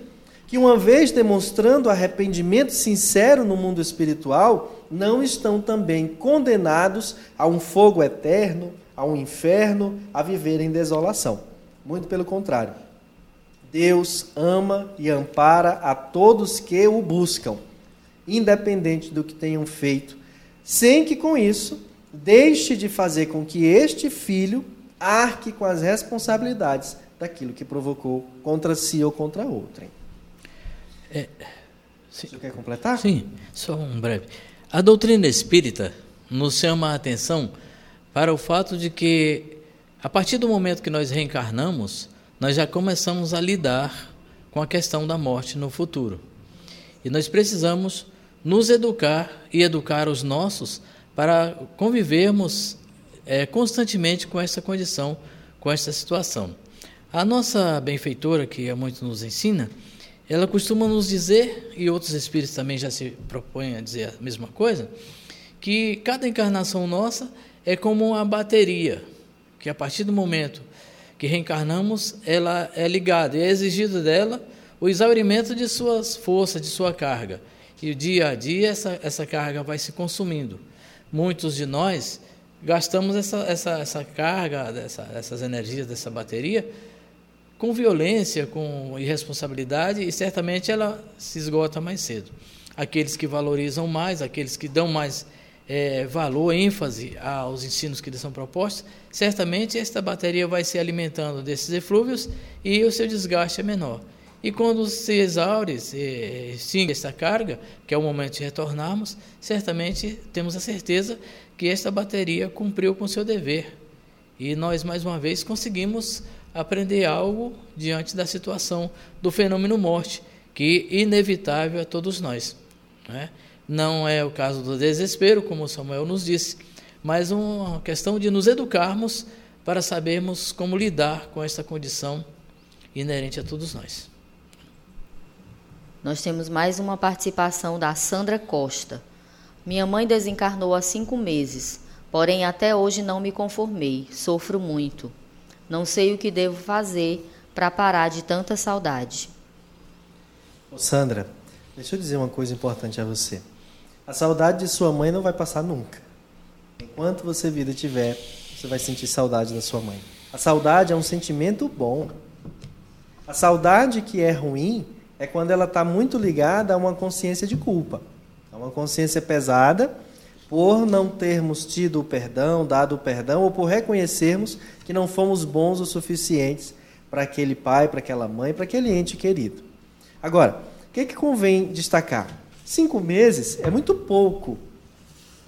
que, uma vez demonstrando arrependimento sincero no mundo espiritual, não estão também condenados a um fogo eterno, a um inferno, a viver em desolação. Muito pelo contrário. Deus ama e ampara a todos que o buscam, independente do que tenham feito, sem que com isso deixe de fazer com que este filho arque com as responsabilidades daquilo que provocou contra si ou contra outrem. É, sim. Você quer completar? Sim, só um breve. A doutrina espírita nos chama a atenção para o fato de que, a partir do momento que nós reencarnamos, nós já começamos a lidar com a questão da morte no futuro. E nós precisamos nos educar e educar os nossos para convivermos é, constantemente com essa condição, com essa situação. A nossa benfeitora, que é muito nos ensina, ela costuma nos dizer, e outros espíritos também já se propõem a dizer a mesma coisa, que cada encarnação nossa é como uma bateria, que a partir do momento que reencarnamos, ela é ligada e é exigido dela o exaurimento de suas forças, de sua carga. E dia a dia essa, essa carga vai se consumindo. Muitos de nós gastamos essa, essa, essa carga, dessa, essas energias dessa bateria com violência, com irresponsabilidade e certamente ela se esgota mais cedo. Aqueles que valorizam mais, aqueles que dão mais é, valor, ênfase aos ensinos que lhes são propostos, certamente esta bateria vai se alimentando desses eflúvios e o seu desgaste é menor. E quando se exaure, se extingue esta carga, que é o momento de retornarmos, certamente temos a certeza que esta bateria cumpriu com seu dever. E nós, mais uma vez, conseguimos aprender algo diante da situação do fenômeno morte, que inevitável a todos nós. Né? Não é o caso do desespero, como Samuel nos disse, mas uma questão de nos educarmos para sabermos como lidar com essa condição inerente a todos nós. Nós temos mais uma participação da Sandra Costa. Minha mãe desencarnou há cinco meses, porém até hoje não me conformei, sofro muito. Não sei o que devo fazer para parar de tanta saudade. Sandra, deixa eu dizer uma coisa importante a você. A saudade de sua mãe não vai passar nunca. Enquanto você vida tiver, você vai sentir saudade da sua mãe. A saudade é um sentimento bom. A saudade que é ruim é quando ela está muito ligada a uma consciência de culpa. É uma consciência pesada por não termos tido o perdão, dado o perdão, ou por reconhecermos que não fomos bons o suficientes para aquele pai, para aquela mãe, para aquele ente querido. Agora, o que, que convém destacar? Cinco meses é muito pouco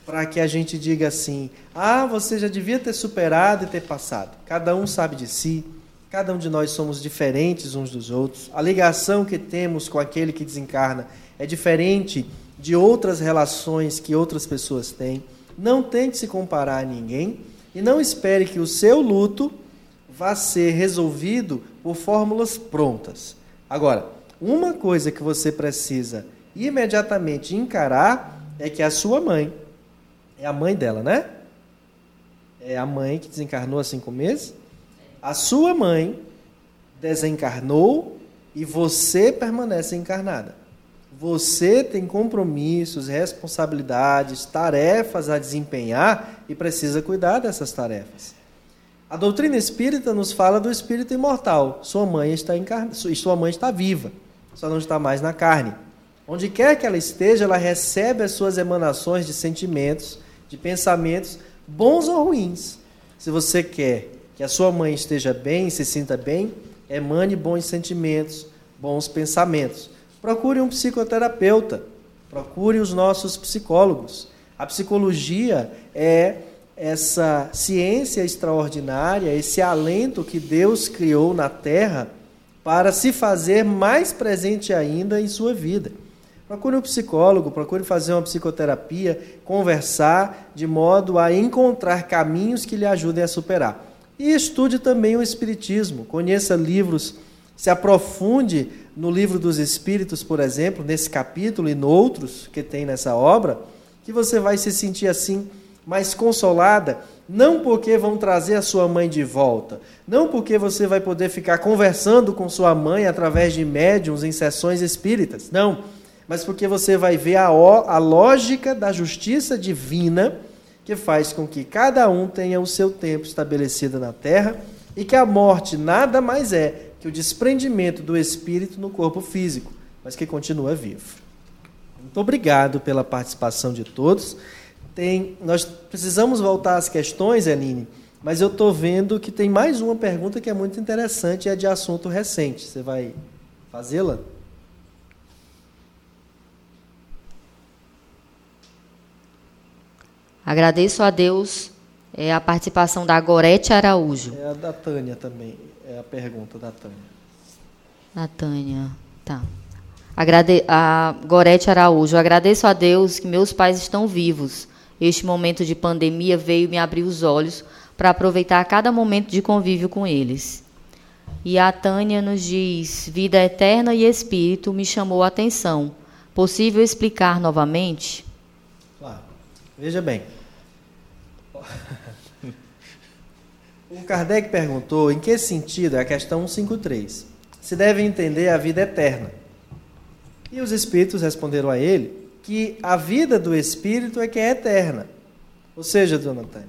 para que a gente diga assim: ah, você já devia ter superado e ter passado. Cada um sabe de si, cada um de nós somos diferentes uns dos outros. A ligação que temos com aquele que desencarna é diferente de outras relações que outras pessoas têm. Não tente se comparar a ninguém e não espere que o seu luto vá ser resolvido por fórmulas prontas. Agora, uma coisa que você precisa imediatamente encarar é que a sua mãe, é a mãe dela, né? É a mãe que desencarnou há cinco meses. A sua mãe desencarnou e você permanece encarnada. Você tem compromissos, responsabilidades, tarefas a desempenhar e precisa cuidar dessas tarefas. A doutrina espírita nos fala do espírito imortal. Sua mãe está encarn... sua mãe está viva, só não está mais na carne. Onde quer que ela esteja, ela recebe as suas emanações de sentimentos, de pensamentos, bons ou ruins. Se você quer que a sua mãe esteja bem, se sinta bem, emane bons sentimentos, bons pensamentos. Procure um psicoterapeuta, procure os nossos psicólogos. A psicologia é essa ciência extraordinária, esse alento que Deus criou na terra para se fazer mais presente ainda em sua vida. Procure um psicólogo, procure fazer uma psicoterapia, conversar de modo a encontrar caminhos que lhe ajudem a superar. E estude também o Espiritismo, conheça livros, se aprofunde no livro dos Espíritos, por exemplo, nesse capítulo e noutros que tem nessa obra, que você vai se sentir assim mais consolada, não porque vão trazer a sua mãe de volta, não porque você vai poder ficar conversando com sua mãe através de médiums em sessões espíritas, não, mas porque você vai ver a, a lógica da justiça divina que faz com que cada um tenha o seu tempo estabelecido na terra e que a morte nada mais é que o desprendimento do espírito no corpo físico, mas que continua vivo. Muito obrigado pela participação de todos. Tem, nós precisamos voltar às questões, Eline, mas eu estou vendo que tem mais uma pergunta que é muito interessante e é de assunto recente. Você vai fazê-la? Agradeço a Deus é, a participação da Gorete Araújo. É a da Tânia também, é a pergunta da Tânia. Da Tânia, tá. Agrade a Gorete Araújo, agradeço a Deus que meus pais estão vivos. Este momento de pandemia veio me abrir os olhos para aproveitar cada momento de convívio com eles. E a Tânia nos diz: vida eterna e espírito me chamou a atenção. Possível explicar novamente? Veja bem. O Kardec perguntou em que sentido, é a questão 153, se deve entender a vida eterna. E os espíritos responderam a ele que a vida do espírito é que é eterna. Ou seja, dona Tânia,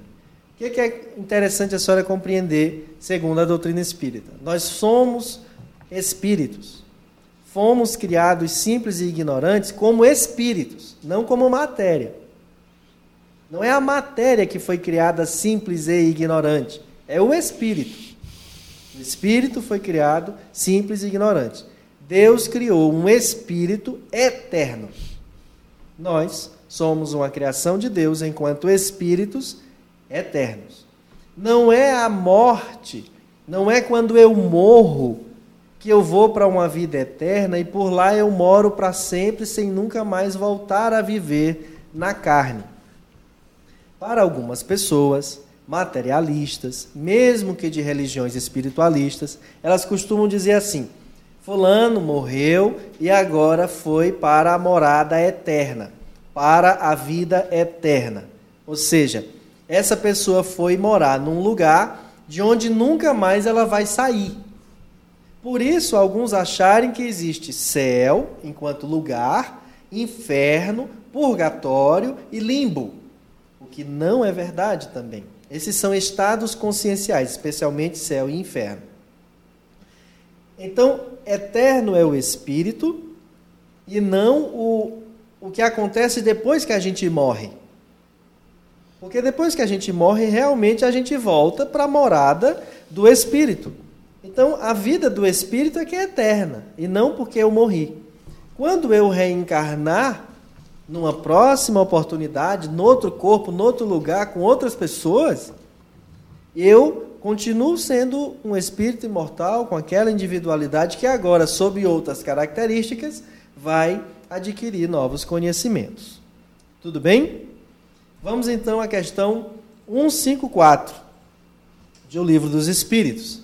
o que é interessante a senhora compreender segundo a doutrina espírita? Nós somos espíritos. Fomos criados simples e ignorantes como espíritos, não como matéria. Não é a matéria que foi criada simples e ignorante, é o espírito. O espírito foi criado simples e ignorante. Deus criou um espírito eterno. Nós somos uma criação de Deus enquanto espíritos eternos. Não é a morte, não é quando eu morro que eu vou para uma vida eterna e por lá eu moro para sempre sem nunca mais voltar a viver na carne. Para algumas pessoas, materialistas, mesmo que de religiões espiritualistas, elas costumam dizer assim: Fulano morreu e agora foi para a morada eterna, para a vida eterna. Ou seja, essa pessoa foi morar num lugar de onde nunca mais ela vai sair. Por isso, alguns acharem que existe céu enquanto lugar, inferno, purgatório e limbo, o que não é verdade também. Esses são estados conscienciais, especialmente céu e inferno. Então, eterno é o espírito e não o, o que acontece depois que a gente morre. Porque depois que a gente morre, realmente a gente volta para a morada do espírito. Então, a vida do espírito é que é eterna, e não porque eu morri. Quando eu reencarnar, numa próxima oportunidade, noutro corpo, noutro lugar, com outras pessoas, eu continuo sendo um espírito imortal com aquela individualidade que agora, sob outras características, vai adquirir novos conhecimentos. Tudo bem? Vamos então à questão 154 de O Livro dos Espíritos.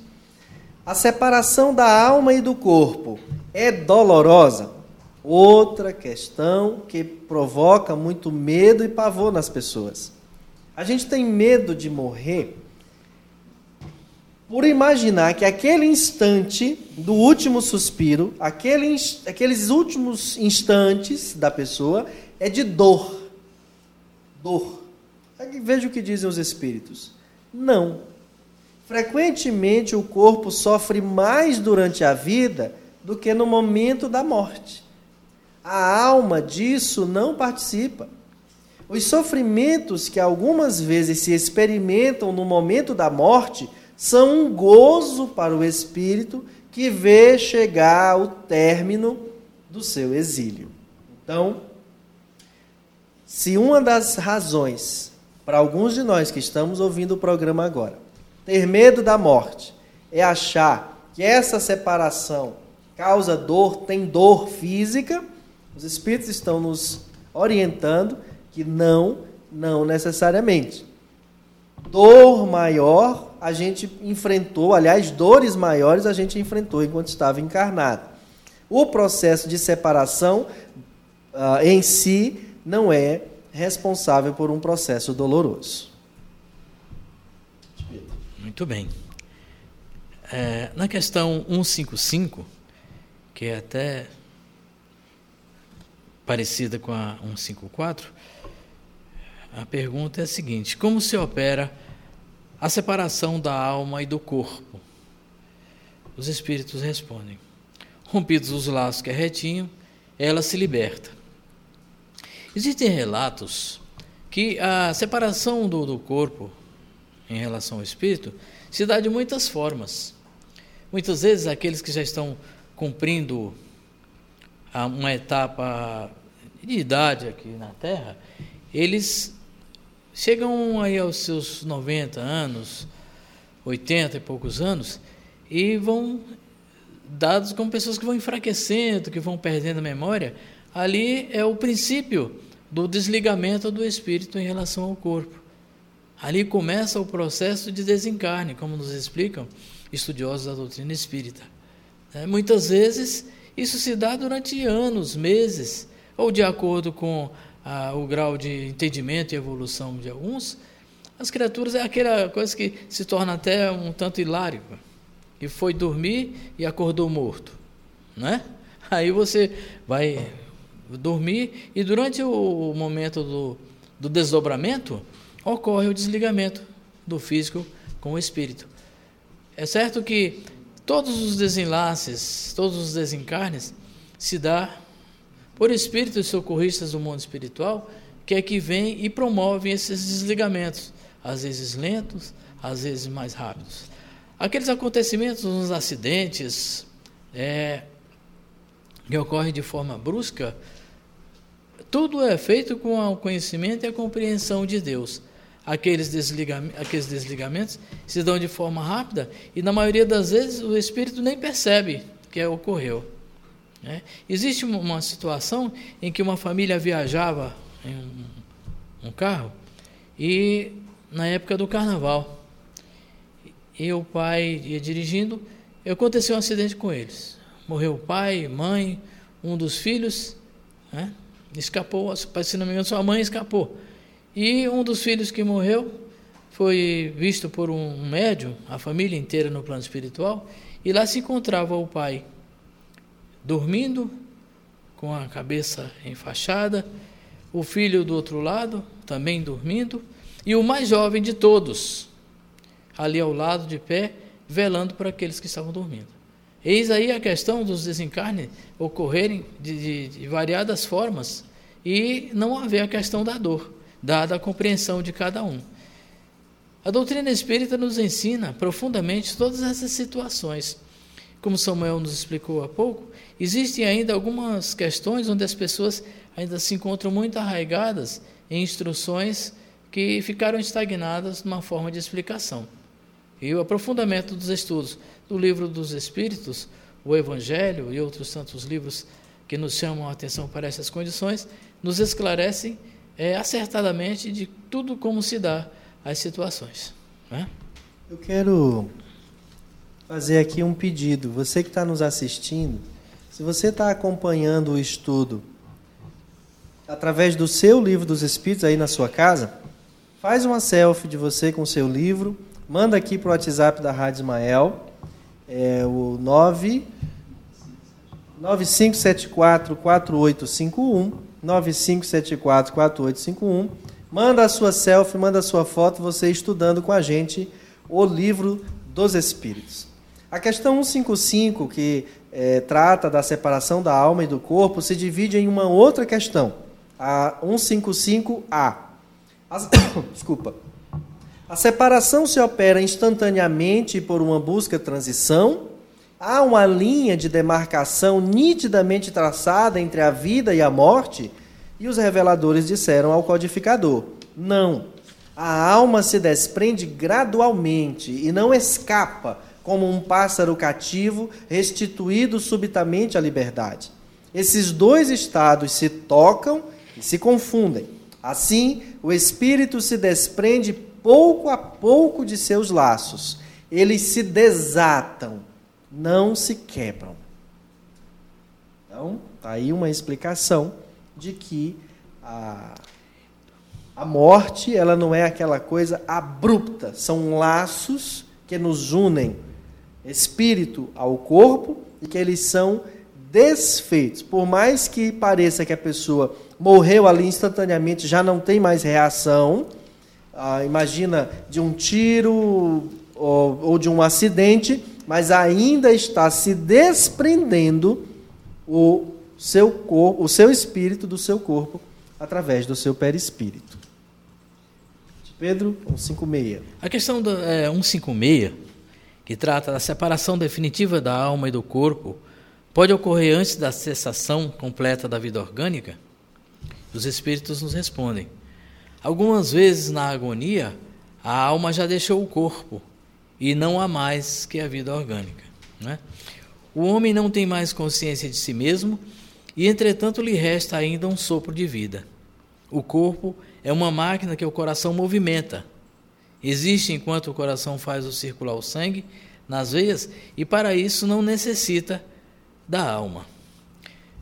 A separação da alma e do corpo é dolorosa? Outra questão que provoca muito medo e pavor nas pessoas. A gente tem medo de morrer por imaginar que aquele instante do último suspiro, aquele, aqueles últimos instantes da pessoa, é de dor. Dor. Veja o que dizem os espíritos. Não. Frequentemente o corpo sofre mais durante a vida do que no momento da morte. A alma disso não participa. Os sofrimentos que algumas vezes se experimentam no momento da morte são um gozo para o espírito que vê chegar o término do seu exílio. Então, se uma das razões para alguns de nós que estamos ouvindo o programa agora, ter medo da morte, é achar que essa separação causa dor, tem dor física, os espíritos estão nos orientando que não, não necessariamente. Dor maior a gente enfrentou, aliás, dores maiores a gente enfrentou enquanto estava encarnado. O processo de separação uh, em si não é responsável por um processo doloroso. Muito bem. É, na questão 155, que é até parecida com a 154, a pergunta é a seguinte: como se opera a separação da alma e do corpo? Os espíritos respondem: rompidos os laços que é retinho, ela se liberta. Existem relatos que a separação do, do corpo em relação ao espírito se dá de muitas formas. Muitas vezes aqueles que já estão cumprindo uma etapa de idade aqui na Terra, eles chegam aí aos seus 90 anos, 80 e poucos anos, e vão dados como pessoas que vão enfraquecendo, que vão perdendo a memória. Ali é o princípio do desligamento do espírito em relação ao corpo. Ali começa o processo de desencarne, como nos explicam estudiosos da doutrina espírita. É, muitas vezes isso se dá durante anos, meses, ou de acordo com ah, o grau de entendimento e evolução de alguns, as criaturas é aquela coisa que se torna até um tanto hilário. E foi dormir e acordou morto, né? Aí você vai dormir e durante o momento do, do desdobramento ocorre o desligamento do físico com o espírito. É certo que todos os desenlaces, todos os desencarnes se dá por espíritos socorristas do mundo espiritual, que é que vem e promovem esses desligamentos, às vezes lentos, às vezes mais rápidos. Aqueles acontecimentos, uns acidentes, é, que ocorrem de forma brusca, tudo é feito com o conhecimento e a compreensão de Deus. Aqueles desligamentos, aqueles desligamentos se dão de forma rápida e, na maioria das vezes, o espírito nem percebe que ocorreu. Né? Existe uma situação em que uma família viajava em um, um carro e, na época do carnaval, e o pai ia dirigindo, aconteceu um acidente com eles. Morreu o pai, mãe, um dos filhos, né? escapou, se não me engano, sua mãe escapou. E um dos filhos que morreu foi visto por um médium, a família inteira no plano espiritual, e lá se encontrava o pai dormindo, com a cabeça enfaixada, o filho do outro lado também dormindo, e o mais jovem de todos, ali ao lado de pé, velando para aqueles que estavam dormindo. Eis aí a questão dos desencarnes ocorrerem de, de, de variadas formas e não haver a questão da dor, dada a compreensão de cada um. A doutrina espírita nos ensina profundamente todas essas situações. Como Samuel nos explicou há pouco, existem ainda algumas questões onde as pessoas ainda se encontram muito arraigadas em instruções que ficaram estagnadas numa forma de explicação. E o aprofundamento dos estudos do livro dos Espíritos, o Evangelho e outros tantos livros que nos chamam a atenção para essas condições, nos esclarecem é, acertadamente de tudo como se dá as situações. Né? Eu quero fazer aqui um pedido. Você que está nos assistindo, se você está acompanhando o estudo através do seu livro dos Espíritos aí na sua casa, faz uma selfie de você com o seu livro, manda aqui para o WhatsApp da Rádio Ismael, é o 9 9574 4851 9574 4851 Manda a sua selfie, manda a sua foto, você estudando com a gente o livro dos espíritos. A questão 155, que é, trata da separação da alma e do corpo, se divide em uma outra questão, a 155A. As, [COUGHS] desculpa. A separação se opera instantaneamente por uma busca transição. Há uma linha de demarcação nitidamente traçada entre a vida e a morte? E os reveladores disseram ao codificador: não. A alma se desprende gradualmente e não escapa como um pássaro cativo restituído subitamente à liberdade. Esses dois estados se tocam e se confundem. Assim, o espírito se desprende pouco a pouco de seus laços. Eles se desatam, não se quebram. Então, está aí uma explicação de que a, a morte ela não é aquela coisa abrupta, são laços que nos unem espírito ao corpo e que eles são desfeitos. Por mais que pareça que a pessoa morreu ali instantaneamente, já não tem mais reação. Ah, imagina de um tiro ou, ou de um acidente, mas ainda está se desprendendo o seu corpo, o seu espírito do seu corpo através do seu perispírito. Pedro 156. A questão do é, 156 que trata da separação definitiva da alma e do corpo, pode ocorrer antes da cessação completa da vida orgânica? Os espíritos nos respondem. Algumas vezes na agonia, a alma já deixou o corpo e não há mais que a vida orgânica. Né? O homem não tem mais consciência de si mesmo e, entretanto, lhe resta ainda um sopro de vida. O corpo é uma máquina que o coração movimenta Existe enquanto o coração faz o circular o sangue nas veias e para isso não necessita da alma.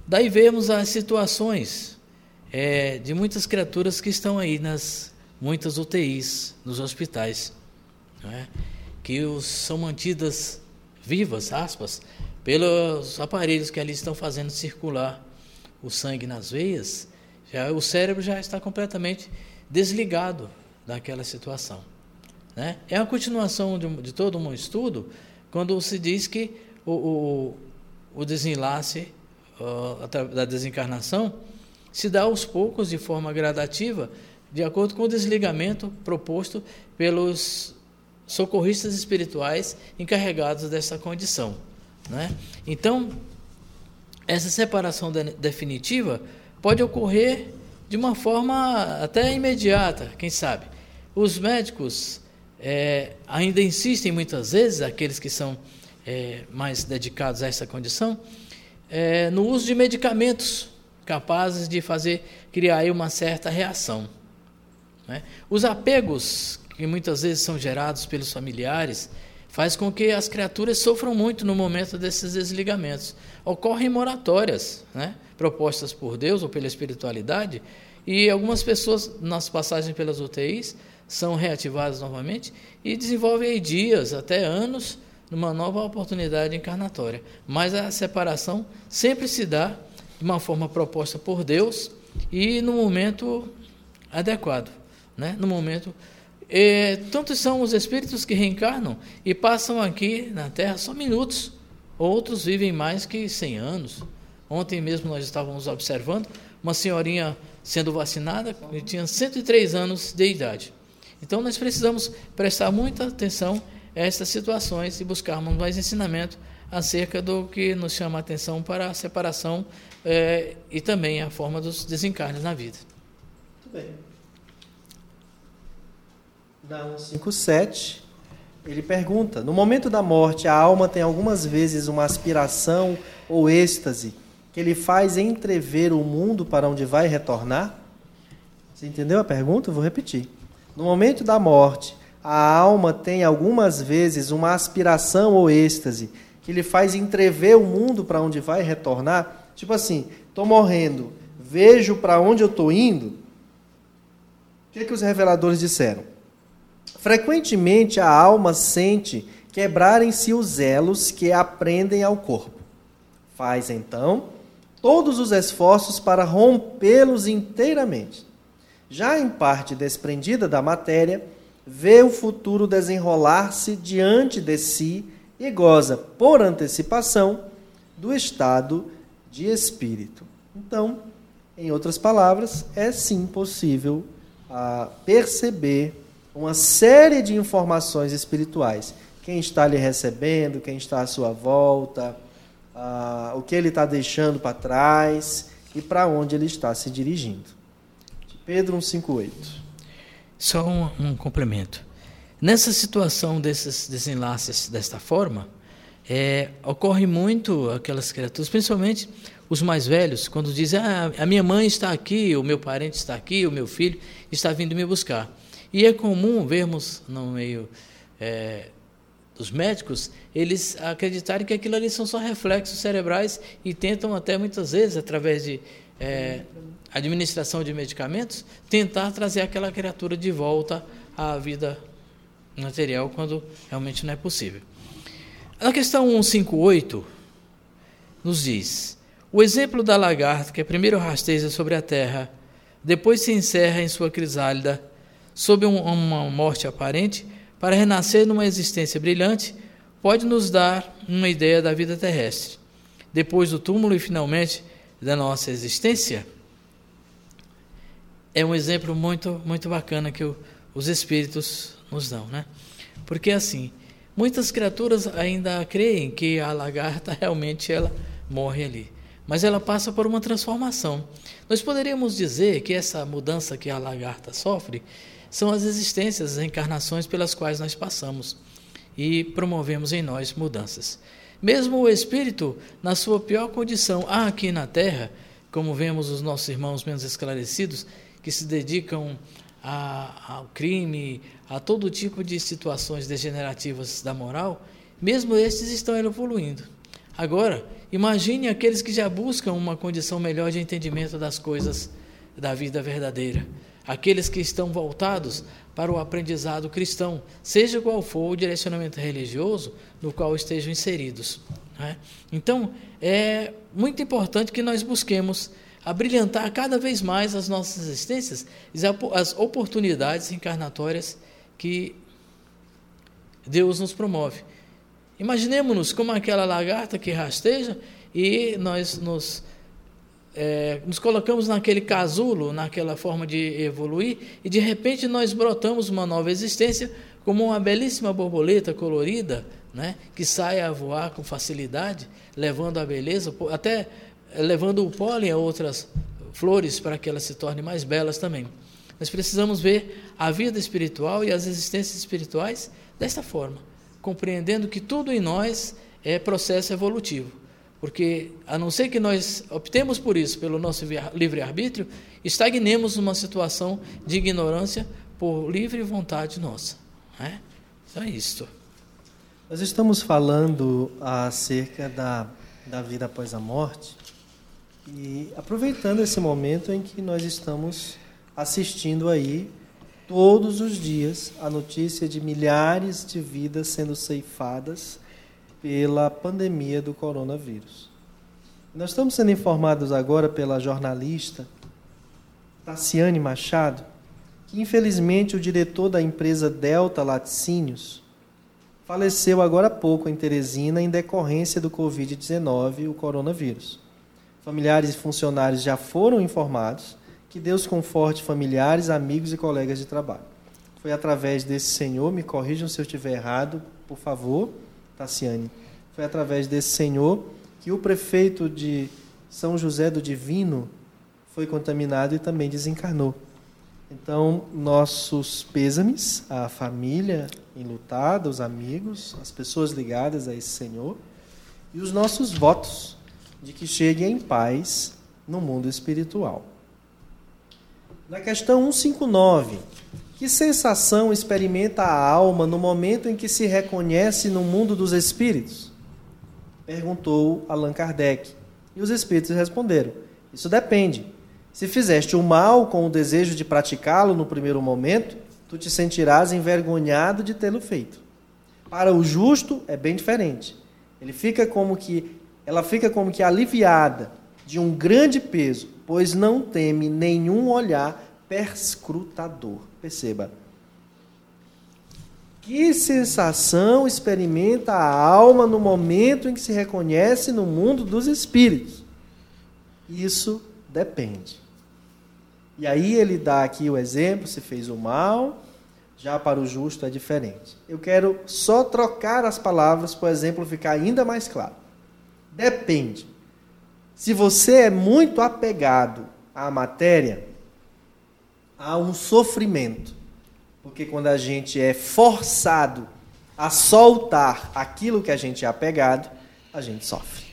Daí vemos as situações é, de muitas criaturas que estão aí nas muitas UTIs, nos hospitais, é? Que os, são mantidas vivas, aspas, pelos aparelhos que ali estão fazendo circular o sangue nas veias, já, o cérebro já está completamente desligado daquela situação. Né? É a continuação de, de, todo um estudo quando se diz que o, o, o desenlace uh, da desencarnação se dá aos poucos, de forma gradativa, de acordo com o desligamento proposto pelos socorristas espirituais encarregados dessa condição. Né? Então, essa separação de, definitiva pode ocorrer de uma forma até imediata, quem sabe. Os médicos é, ainda insistem muitas vezes, aqueles que são é, mais dedicados a essa condição, é, no uso de medicamentos capazes de fazer criar uma certa reação. Né? Os apegos que muitas vezes são gerados pelos familiares faz com que as criaturas sofram muito no momento desses desligamentos. Ocorrem moratórias, né? propostas por Deus ou pela espiritualidade, e algumas pessoas, nas passagens pelas UTIs, são reativadas novamente e desenvolvem aí dias, até anos, numa nova oportunidade encarnatória. Mas a separação sempre se dá de uma forma proposta por Deus e no momento adequado, né? no momento tantos são os espíritos que reencarnam e passam aqui na Terra só minutos, outros vivem mais que 100 anos. Ontem mesmo nós estávamos observando uma senhorinha sendo vacinada que tinha 103 anos de idade. Então nós precisamos prestar muita atenção a essas situações e buscarmos mais ensinamento acerca do que nos chama a atenção para a separação é, e também a forma dos desencarnes na vida. Muito bem. Na 157, ele pergunta: No momento da morte, a alma tem algumas vezes uma aspiração ou êxtase que lhe faz entrever o mundo para onde vai retornar? Você entendeu a pergunta? Vou repetir. No momento da morte, a alma tem algumas vezes uma aspiração ou êxtase que lhe faz entrever o mundo para onde vai retornar. Tipo assim, estou morrendo, vejo para onde eu estou indo. O que, que os reveladores disseram? Frequentemente a alma sente quebrarem-se os elos que aprendem ao corpo. Faz então todos os esforços para rompê-los inteiramente. Já em parte desprendida da matéria, vê o futuro desenrolar-se diante de si e goza, por antecipação, do estado de espírito. Então, em outras palavras, é sim possível ah, perceber uma série de informações espirituais. Quem está lhe recebendo, quem está à sua volta, ah, o que ele está deixando para trás e para onde ele está se dirigindo. Pedro 1,58. Só um, um complemento. Nessa situação desses desenlaces desta forma, é, ocorre muito aquelas criaturas, principalmente os mais velhos, quando dizem: ah, a minha mãe está aqui, o meu parente está aqui, o meu filho está vindo me buscar. E é comum vermos no meio é, dos médicos eles acreditarem que aquilo ali são só reflexos cerebrais e tentam até muitas vezes, através de é, administração de medicamentos, tentar trazer aquela criatura de volta à vida material quando realmente não é possível. Na questão 158, nos diz: o exemplo da lagarta que primeiro rasteja sobre a terra, depois se encerra em sua crisálida, sob um, uma morte aparente, para renascer numa existência brilhante, pode nos dar uma ideia da vida terrestre. Depois do túmulo e finalmente da nossa existência, é um exemplo muito muito bacana que o, os espíritos nos dão, né? Porque assim, muitas criaturas ainda creem que a lagarta [LAUGHS] realmente ela morre ali, mas ela passa por uma transformação. Nós poderíamos dizer que essa mudança que a lagarta sofre são as existências, as encarnações pelas quais nós passamos e promovemos em nós mudanças. Mesmo o espírito, na sua pior condição, aqui na Terra, como vemos os nossos irmãos menos esclarecidos, que se dedicam a, ao crime, a todo tipo de situações degenerativas da moral, mesmo estes estão evoluindo. Agora, imagine aqueles que já buscam uma condição melhor de entendimento das coisas da vida verdadeira, aqueles que estão voltados para o aprendizado cristão, seja qual for o direcionamento religioso no qual estejam inseridos. Né? Então, é muito importante que nós busquemos a brilhantar cada vez mais as nossas existências, as oportunidades encarnatórias que Deus nos promove. Imaginemos-nos como aquela lagarta que rasteja e nós nos, é, nos colocamos naquele casulo, naquela forma de evoluir, e de repente nós brotamos uma nova existência como uma belíssima borboleta colorida, né, que sai a voar com facilidade, levando a beleza, até levando o pólen a outras flores para que elas se tornem mais belas também. Nós precisamos ver a vida espiritual e as existências espirituais desta forma, compreendendo que tudo em nós é processo evolutivo. Porque, a não ser que nós optemos por isso, pelo nosso livre-arbítrio, estagnemos numa situação de ignorância por livre vontade nossa. Né? Então é isto. Nós estamos falando acerca da, da vida após a morte, e aproveitando esse momento em que nós estamos assistindo aí todos os dias a notícia de milhares de vidas sendo ceifadas pela pandemia do coronavírus. Nós estamos sendo informados agora pela jornalista Tassiane Machado que infelizmente o diretor da empresa Delta Laticínios faleceu agora há pouco em Teresina em decorrência do Covid-19, o coronavírus. Familiares e funcionários já foram informados. Que Deus conforte familiares, amigos e colegas de trabalho. Foi através desse senhor, me corrijam se eu estiver errado, por favor, Tassiane. Foi através desse senhor que o prefeito de São José do Divino foi contaminado e também desencarnou. Então, nossos pêsames à família enlutada, os amigos, as pessoas ligadas a esse Senhor, e os nossos votos de que chegue em paz no mundo espiritual. Na questão 159, que sensação experimenta a alma no momento em que se reconhece no mundo dos espíritos? Perguntou Allan Kardec. E os espíritos responderam: Isso depende. Se fizeste o mal com o desejo de praticá-lo no primeiro momento, tu te sentirás envergonhado de tê-lo feito. Para o justo é bem diferente. Ele fica como que ela fica como que aliviada de um grande peso, pois não teme nenhum olhar perscrutador. Perceba. Que sensação experimenta a alma no momento em que se reconhece no mundo dos espíritos? Isso depende. E aí ele dá aqui o exemplo: se fez o mal, já para o justo é diferente. Eu quero só trocar as palavras para o exemplo ficar ainda mais claro. Depende. Se você é muito apegado à matéria, há um sofrimento. Porque quando a gente é forçado a soltar aquilo que a gente é apegado, a gente sofre.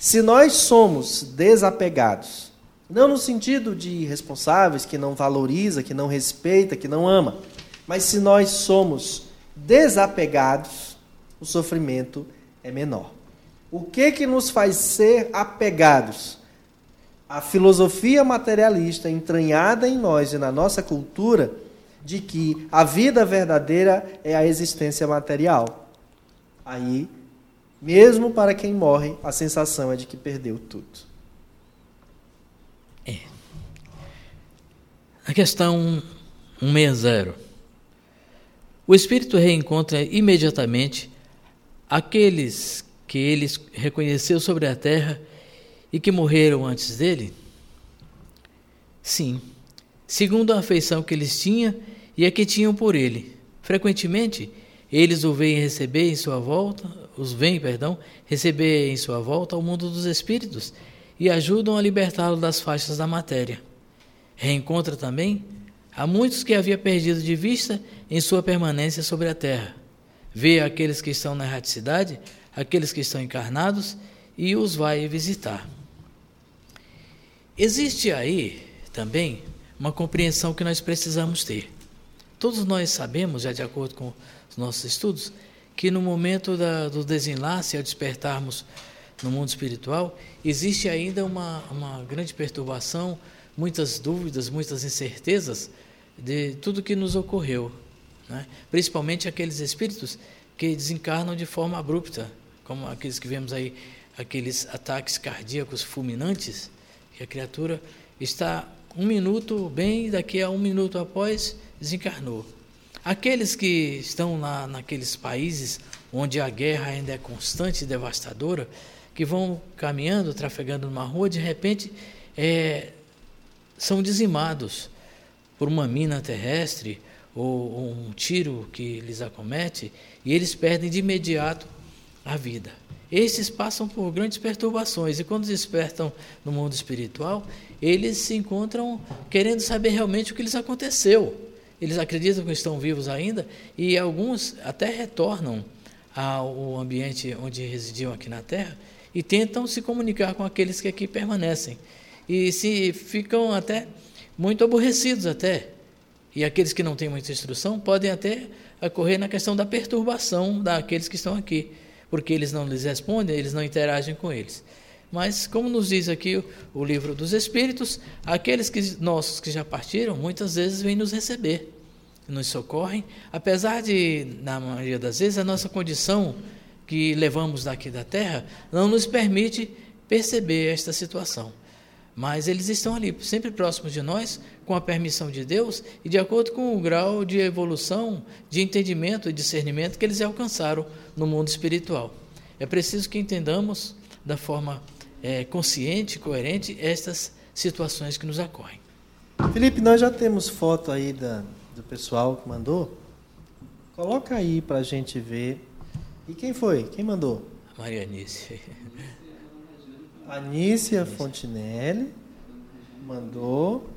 Se nós somos desapegados, não no sentido de irresponsáveis, que não valoriza, que não respeita, que não ama, mas se nós somos desapegados, o sofrimento é menor. O que que nos faz ser apegados? A filosofia materialista entranhada em nós e na nossa cultura de que a vida verdadeira é a existência material. Aí, mesmo para quem morre, a sensação é de que perdeu tudo. É. A questão 160. O espírito reencontra imediatamente aqueles que ele reconheceu sobre a terra e que morreram antes dele? Sim, segundo a afeição que eles tinham e a que tinham por ele. Frequentemente, eles o veem receber em sua volta, os veem, perdão, receber em sua volta ao mundo dos espíritos e ajudam a libertá-lo das faixas da matéria. Reencontra também a muitos que havia perdido de vista em sua permanência sobre a terra. Vê aqueles que estão na erraticidade aqueles que estão encarnados e os vai visitar. Existe aí também uma compreensão que nós precisamos ter. Todos nós sabemos, já de acordo com os nossos estudos, que no momento da, do desenlace, ao despertarmos no mundo espiritual, existe ainda uma, uma grande perturbação, muitas dúvidas, muitas incertezas de tudo que nos ocorreu. Né? Principalmente aqueles espíritos que desencarnam de forma abrupta, como aqueles que vemos aí, aqueles ataques cardíacos fulminantes, que a criatura está um minuto bem, daqui a um minuto após desencarnou. Aqueles que estão lá naqueles países onde a guerra ainda é constante e devastadora, que vão caminhando, trafegando numa rua, de repente é, são dizimados por uma mina terrestre ou, ou um tiro que lhes acomete e eles perdem de imediato a vida. Esses passam por grandes perturbações e quando despertam no mundo espiritual, eles se encontram querendo saber realmente o que lhes aconteceu. Eles acreditam que estão vivos ainda e alguns até retornam ao ambiente onde residiam aqui na Terra e tentam se comunicar com aqueles que aqui permanecem. E se ficam até muito aborrecidos até. E aqueles que não têm muita instrução podem até ocorrer na questão da perturbação daqueles que estão aqui porque eles não lhes respondem, eles não interagem com eles. Mas, como nos diz aqui o, livro dos Espíritos, aqueles que, nossos que já partiram, muitas vezes vêm nos receber, nos socorrem, apesar de, na maioria das vezes, a nossa condição que levamos daqui da terra não nos permite perceber esta situação. Mas eles estão ali, sempre próximos de nós, com a permissão de Deus e de acordo com o grau de evolução, de entendimento e discernimento que eles alcançaram no mundo espiritual. É preciso que entendamos da forma é, consciente, coerente, estas situações que nos ocorrem. Felipe, nós já temos foto aí da, do pessoal que mandou. Coloca aí para a gente ver. E quem foi? Quem mandou? A Maria Anice. [LAUGHS] Anícia Fontinelli mandou.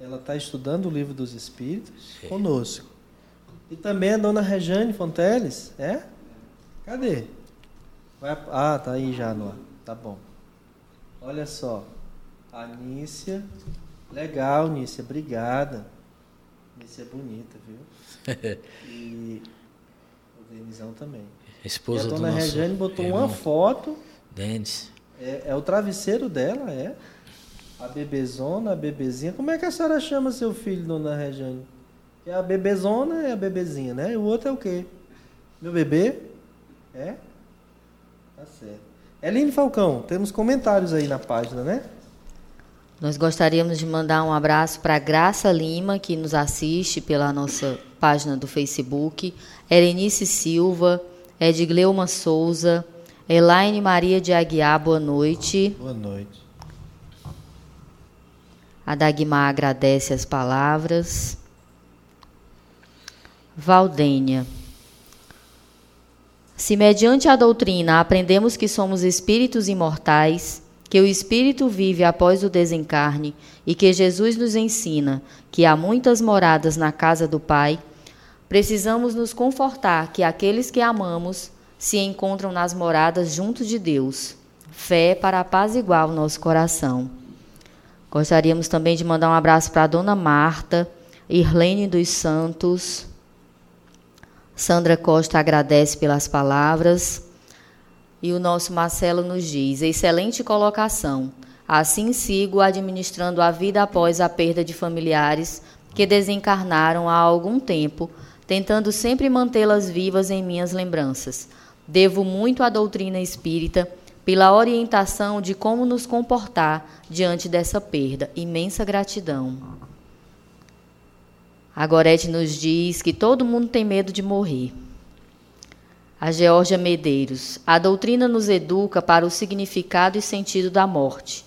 Ela está estudando o livro dos Espíritos é. conosco. E também a dona Rejane Fonteles, é? Cadê? Vai, ah, tá aí já, Noah. Tá bom. Olha só. Anícia. Legal, Nícia. Obrigada. Nícia é bonita, viu? [LAUGHS] e o Denizão também. Esposa e a dona Rejane botou irmão. uma foto. Denis. É, é o travesseiro dela, é? A bebezona, a bebezinha. Como é que a senhora chama seu filho, dona Regiane? É a bebezona e a bebezinha, né? E o outro é o quê? Meu bebê? É? Tá certo. Eline Falcão, temos comentários aí na página, né? Nós gostaríamos de mandar um abraço para Graça Lima, que nos assiste pela nossa página do Facebook, Erenice Silva, Edgleuma Souza, Elaine Maria de Aguiar, boa noite. Boa noite. A Dagmar agradece as palavras. Valdênia. Se mediante a doutrina aprendemos que somos espíritos imortais, que o espírito vive após o desencarne e que Jesus nos ensina que há muitas moradas na casa do Pai, precisamos nos confortar que aqueles que amamos se encontram nas moradas junto de Deus. Fé para apaziguar o nosso coração. Gostaríamos também de mandar um abraço para a dona Marta, Irlene dos Santos. Sandra Costa agradece pelas palavras. E o nosso Marcelo nos diz: excelente colocação. Assim sigo administrando a vida após a perda de familiares que desencarnaram há algum tempo, tentando sempre mantê-las vivas em minhas lembranças. Devo muito à doutrina espírita pela orientação de como nos comportar diante dessa perda. Imensa gratidão. A Gorete nos diz que todo mundo tem medo de morrer. A Georgia Medeiros. A doutrina nos educa para o significado e sentido da morte.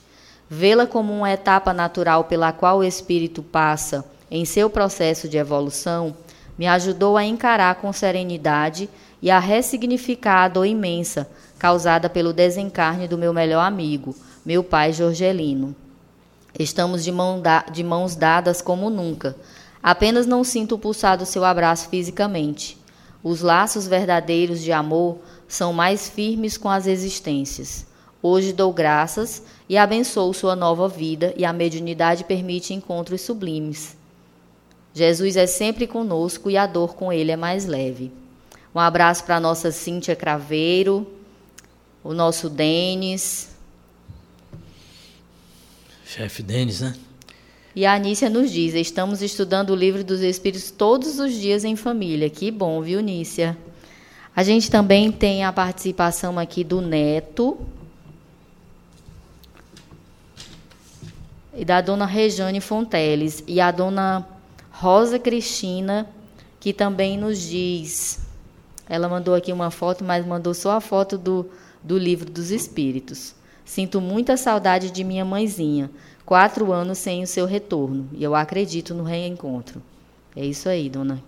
Vê-la como uma etapa natural pela qual o espírito passa em seu processo de evolução me ajudou a encarar com serenidade e a ressignificar a dor imensa causada pelo desencarne do meu melhor amigo, meu pai Jorgelino. Estamos de, mão da, de mãos dadas como nunca. Apenas não sinto o pulsar do seu abraço fisicamente. Os laços verdadeiros de amor são mais firmes com as existências. Hoje dou graças e abençoo sua nova vida, e a mediunidade permite encontros sublimes. Jesus é sempre conosco e a dor com ele é mais leve. Um abraço para a nossa Cíntia Craveiro, o nosso Denis. Chefe Denis, né? E a Anícia nos diz: estamos estudando o livro dos Espíritos todos os dias em família. Que bom, viu, Nícia? A gente também tem a participação aqui do Neto e da dona Rejane Fonteles e a dona Rosa Cristina, que também nos diz. Ela mandou aqui uma foto, mas mandou só a foto do, do livro dos Espíritos. Sinto muita saudade de minha mãezinha. Quatro anos sem o seu retorno. E eu acredito no reencontro. É isso aí, dona.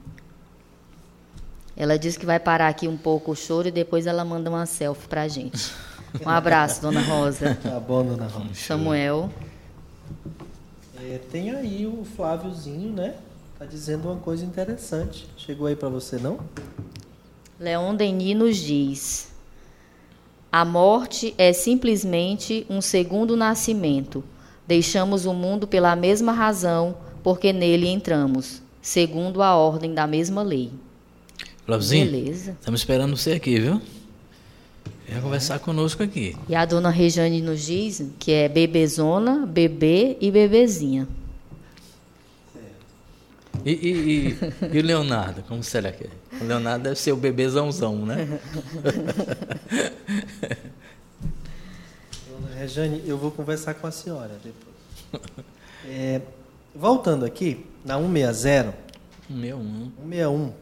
Ela disse que vai parar aqui um pouco o choro e depois ela manda uma selfie pra gente. Um abraço, dona Rosa. [LAUGHS] Tá bom, dona Rosa. Samuel. É, tem aí o Fláviozinho, né? Tá dizendo uma coisa interessante. Chegou aí para você, não? Leon Denis nos diz: a morte é simplesmente um segundo nascimento. Deixamos o mundo pela mesma razão, porque nele entramos, segundo a ordem da mesma lei. Beleza. Estamos esperando você aqui, viu? Venha conversar conosco aqui. E a dona Rejane nos diz que é bebezona, bebê e bebezinha. E, e, e, e, o Leonardo, como será que é? O Leonardo deve ser o bebezãozão, né? Rejane, eu vou conversar com a senhora depois. É, voltando aqui, na 160. 161. 161.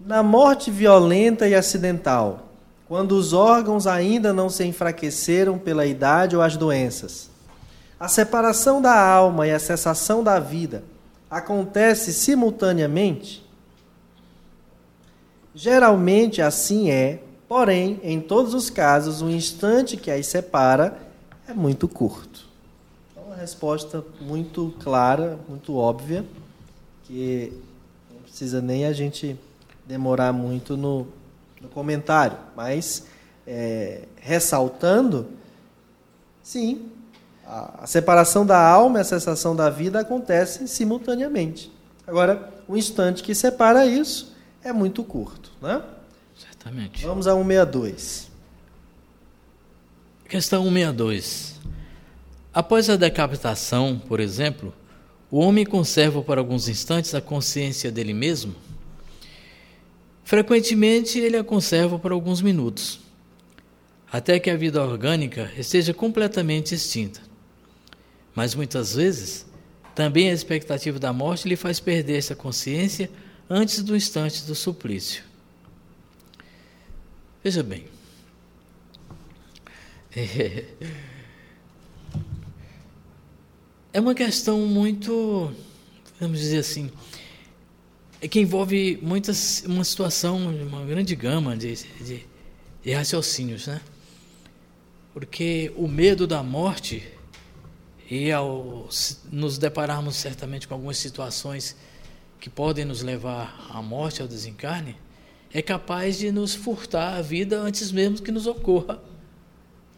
Na morte violenta e acidental, quando os órgãos ainda não se enfraqueceram pela idade ou as doenças, a separação da alma e a cessação da vida acontece simultaneamente? Geralmente assim é, porém, em todos os casos, o instante que as separa é muito curto. Então, uma resposta muito clara, muito óbvia, que não precisa nem a gente demorar muito no, no comentário, mas é, ressaltando, sim, a separação da alma e a cessação da vida acontecem simultaneamente. Agora, o instante que separa isso é muito curto. Né? Certamente. Vamos a 162. Questão 162. Após a decapitação, por exemplo, o homem conserva por alguns instantes a consciência dele mesmo? Frequentemente, ele a conserva por alguns minutos, até que a vida orgânica esteja completamente extinta. Mas muitas vezes, também a expectativa da morte lhe faz perder essa consciência antes do instante do suplício. Veja bem. É, uma questão muito, vamos dizer assim, é que envolve muitas, uma situação, uma grande gama de, de, de raciocínios, né? Porque o medo da morte, e ao nos depararmos certamente com algumas situações que podem nos levar à morte, ao desencarne, é capaz de nos furtar a vida antes mesmo que nos ocorra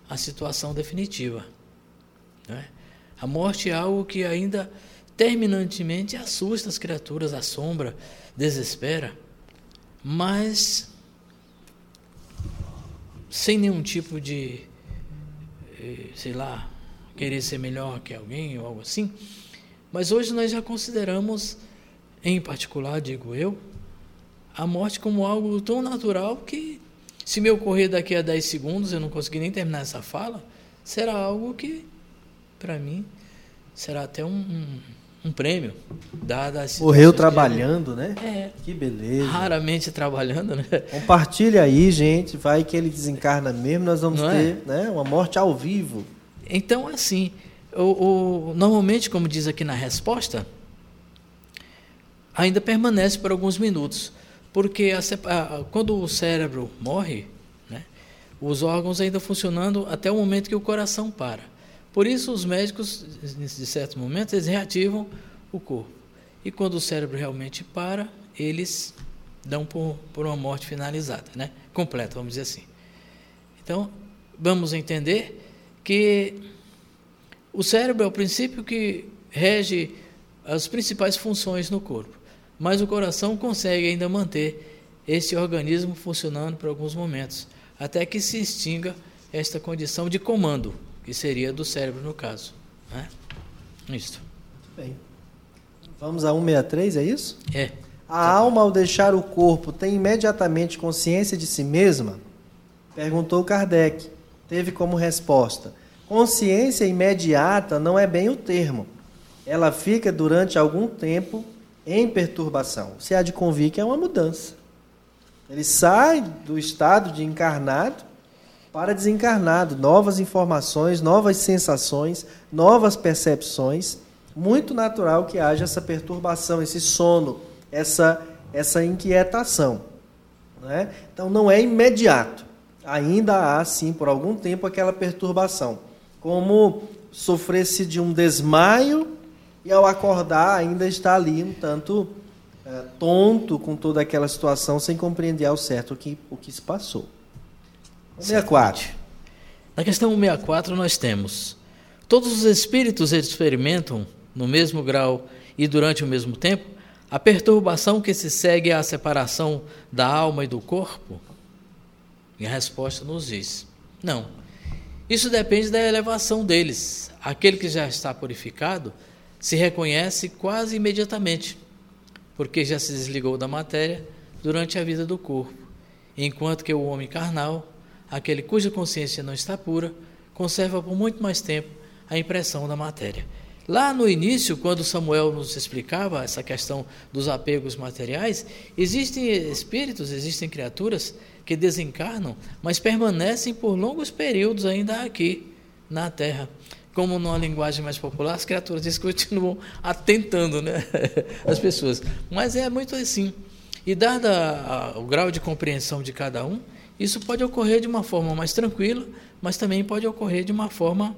a situação definitiva. Né? A morte é algo que ainda terminantemente assusta as criaturas, assombra, desespera, mas sem nenhum tipo de, eh, sei lá, querer ser melhor que alguém ou algo assim. Mas hoje nós já consideramos, em particular, digo eu, a morte como algo tão natural que, se me ocorrer daqui a 10 segundos, eu não conseguir nem terminar essa fala, será algo que, para mim, será até um, um, um prêmio. Dada Morreu trabalhando, né? É. Que beleza. Raramente trabalhando, né? Compartilha aí, gente. Vai que ele desencarna mesmo, nós vamos Não ter é? né, uma morte ao vivo. Então, assim, o, o, normalmente, como diz aqui na resposta, ainda permanece por alguns minutos, porque a, a, quando o cérebro morre, né, os órgãos ainda funcionando até o momento que o coração para. Por isso, os médicos, de certos momentos, eles reativam o corpo. E quando o cérebro realmente para, eles dão por, por uma morte finalizada, né? completa, vamos dizer assim. Então, vamos entender que o cérebro é o princípio que rege as principais funções no corpo, mas o coração consegue ainda manter esse organismo funcionando por alguns momentos, até que se extinga esta condição de comando, que seria do cérebro no caso. Né? Isso. Muito bem. Vamos a 163, é isso? É. A alma, ao deixar o corpo, tem imediatamente consciência de si mesma? Perguntou Kardec teve como resposta: consciência imediata não é bem o termo. Ela fica durante algum tempo em perturbação. Se há de convir que é uma mudança. Ele sai do estado de encarnado para desencarnado, novas informações, novas sensações, novas percepções. Muito natural que haja essa perturbação, esse sono, essa, essa inquietação. Né? Então não é imediato ainda há, sim, por algum tempo, aquela perturbação. Como sofresse de um desmaio e ao acordar ainda está ali um tanto é, tonto com toda aquela situação, sem compreender ao certo o que, o que se passou. 64. Na questão 164 nós temos todos os espíritos experimentam no mesmo grau e durante o mesmo tempo a perturbação que se segue à separação da alma e do corpo? E a resposta nos diz: não. Isso depende da elevação deles. Aquele que já está purificado se reconhece quase imediatamente, porque já se desligou da matéria durante a vida do corpo, enquanto que o homem carnal, aquele cuja consciência não está pura, conserva por muito mais tempo a impressão da matéria. Lá no início, quando Samuel nos explicava essa questão dos apegos materiais, existem espíritos, existem criaturas que desencarnam, mas permanecem por longos períodos ainda aqui na Terra. Como numa linguagem mais popular, as criaturas [LAUGHS] continuam atentando né? [LAUGHS] as pessoas. Mas é muito assim. E dado o grau de compreensão de cada um, isso pode ocorrer de uma forma mais tranquila, mas também pode ocorrer de uma forma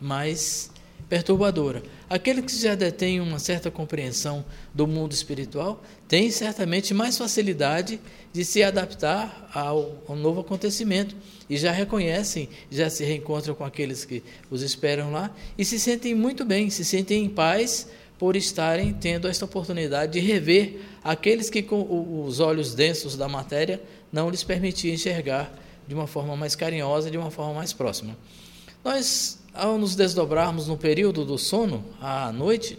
mais perturbadora. Aquele que já detém uma certa compreensão do mundo espiritual tem certamente mais facilidade de se adaptar ao, ao novo acontecimento e já reconhecem, já se reencontram com aqueles que os esperam lá e se sentem muito bem, se sentem em paz por estarem tendo esta oportunidade de rever aqueles que com os olhos densos da matéria não lhes permitiam enxergar de uma forma mais carinhosa, de uma forma mais próxima. Nós ao nos desdobrarmos no período do sono, à noite,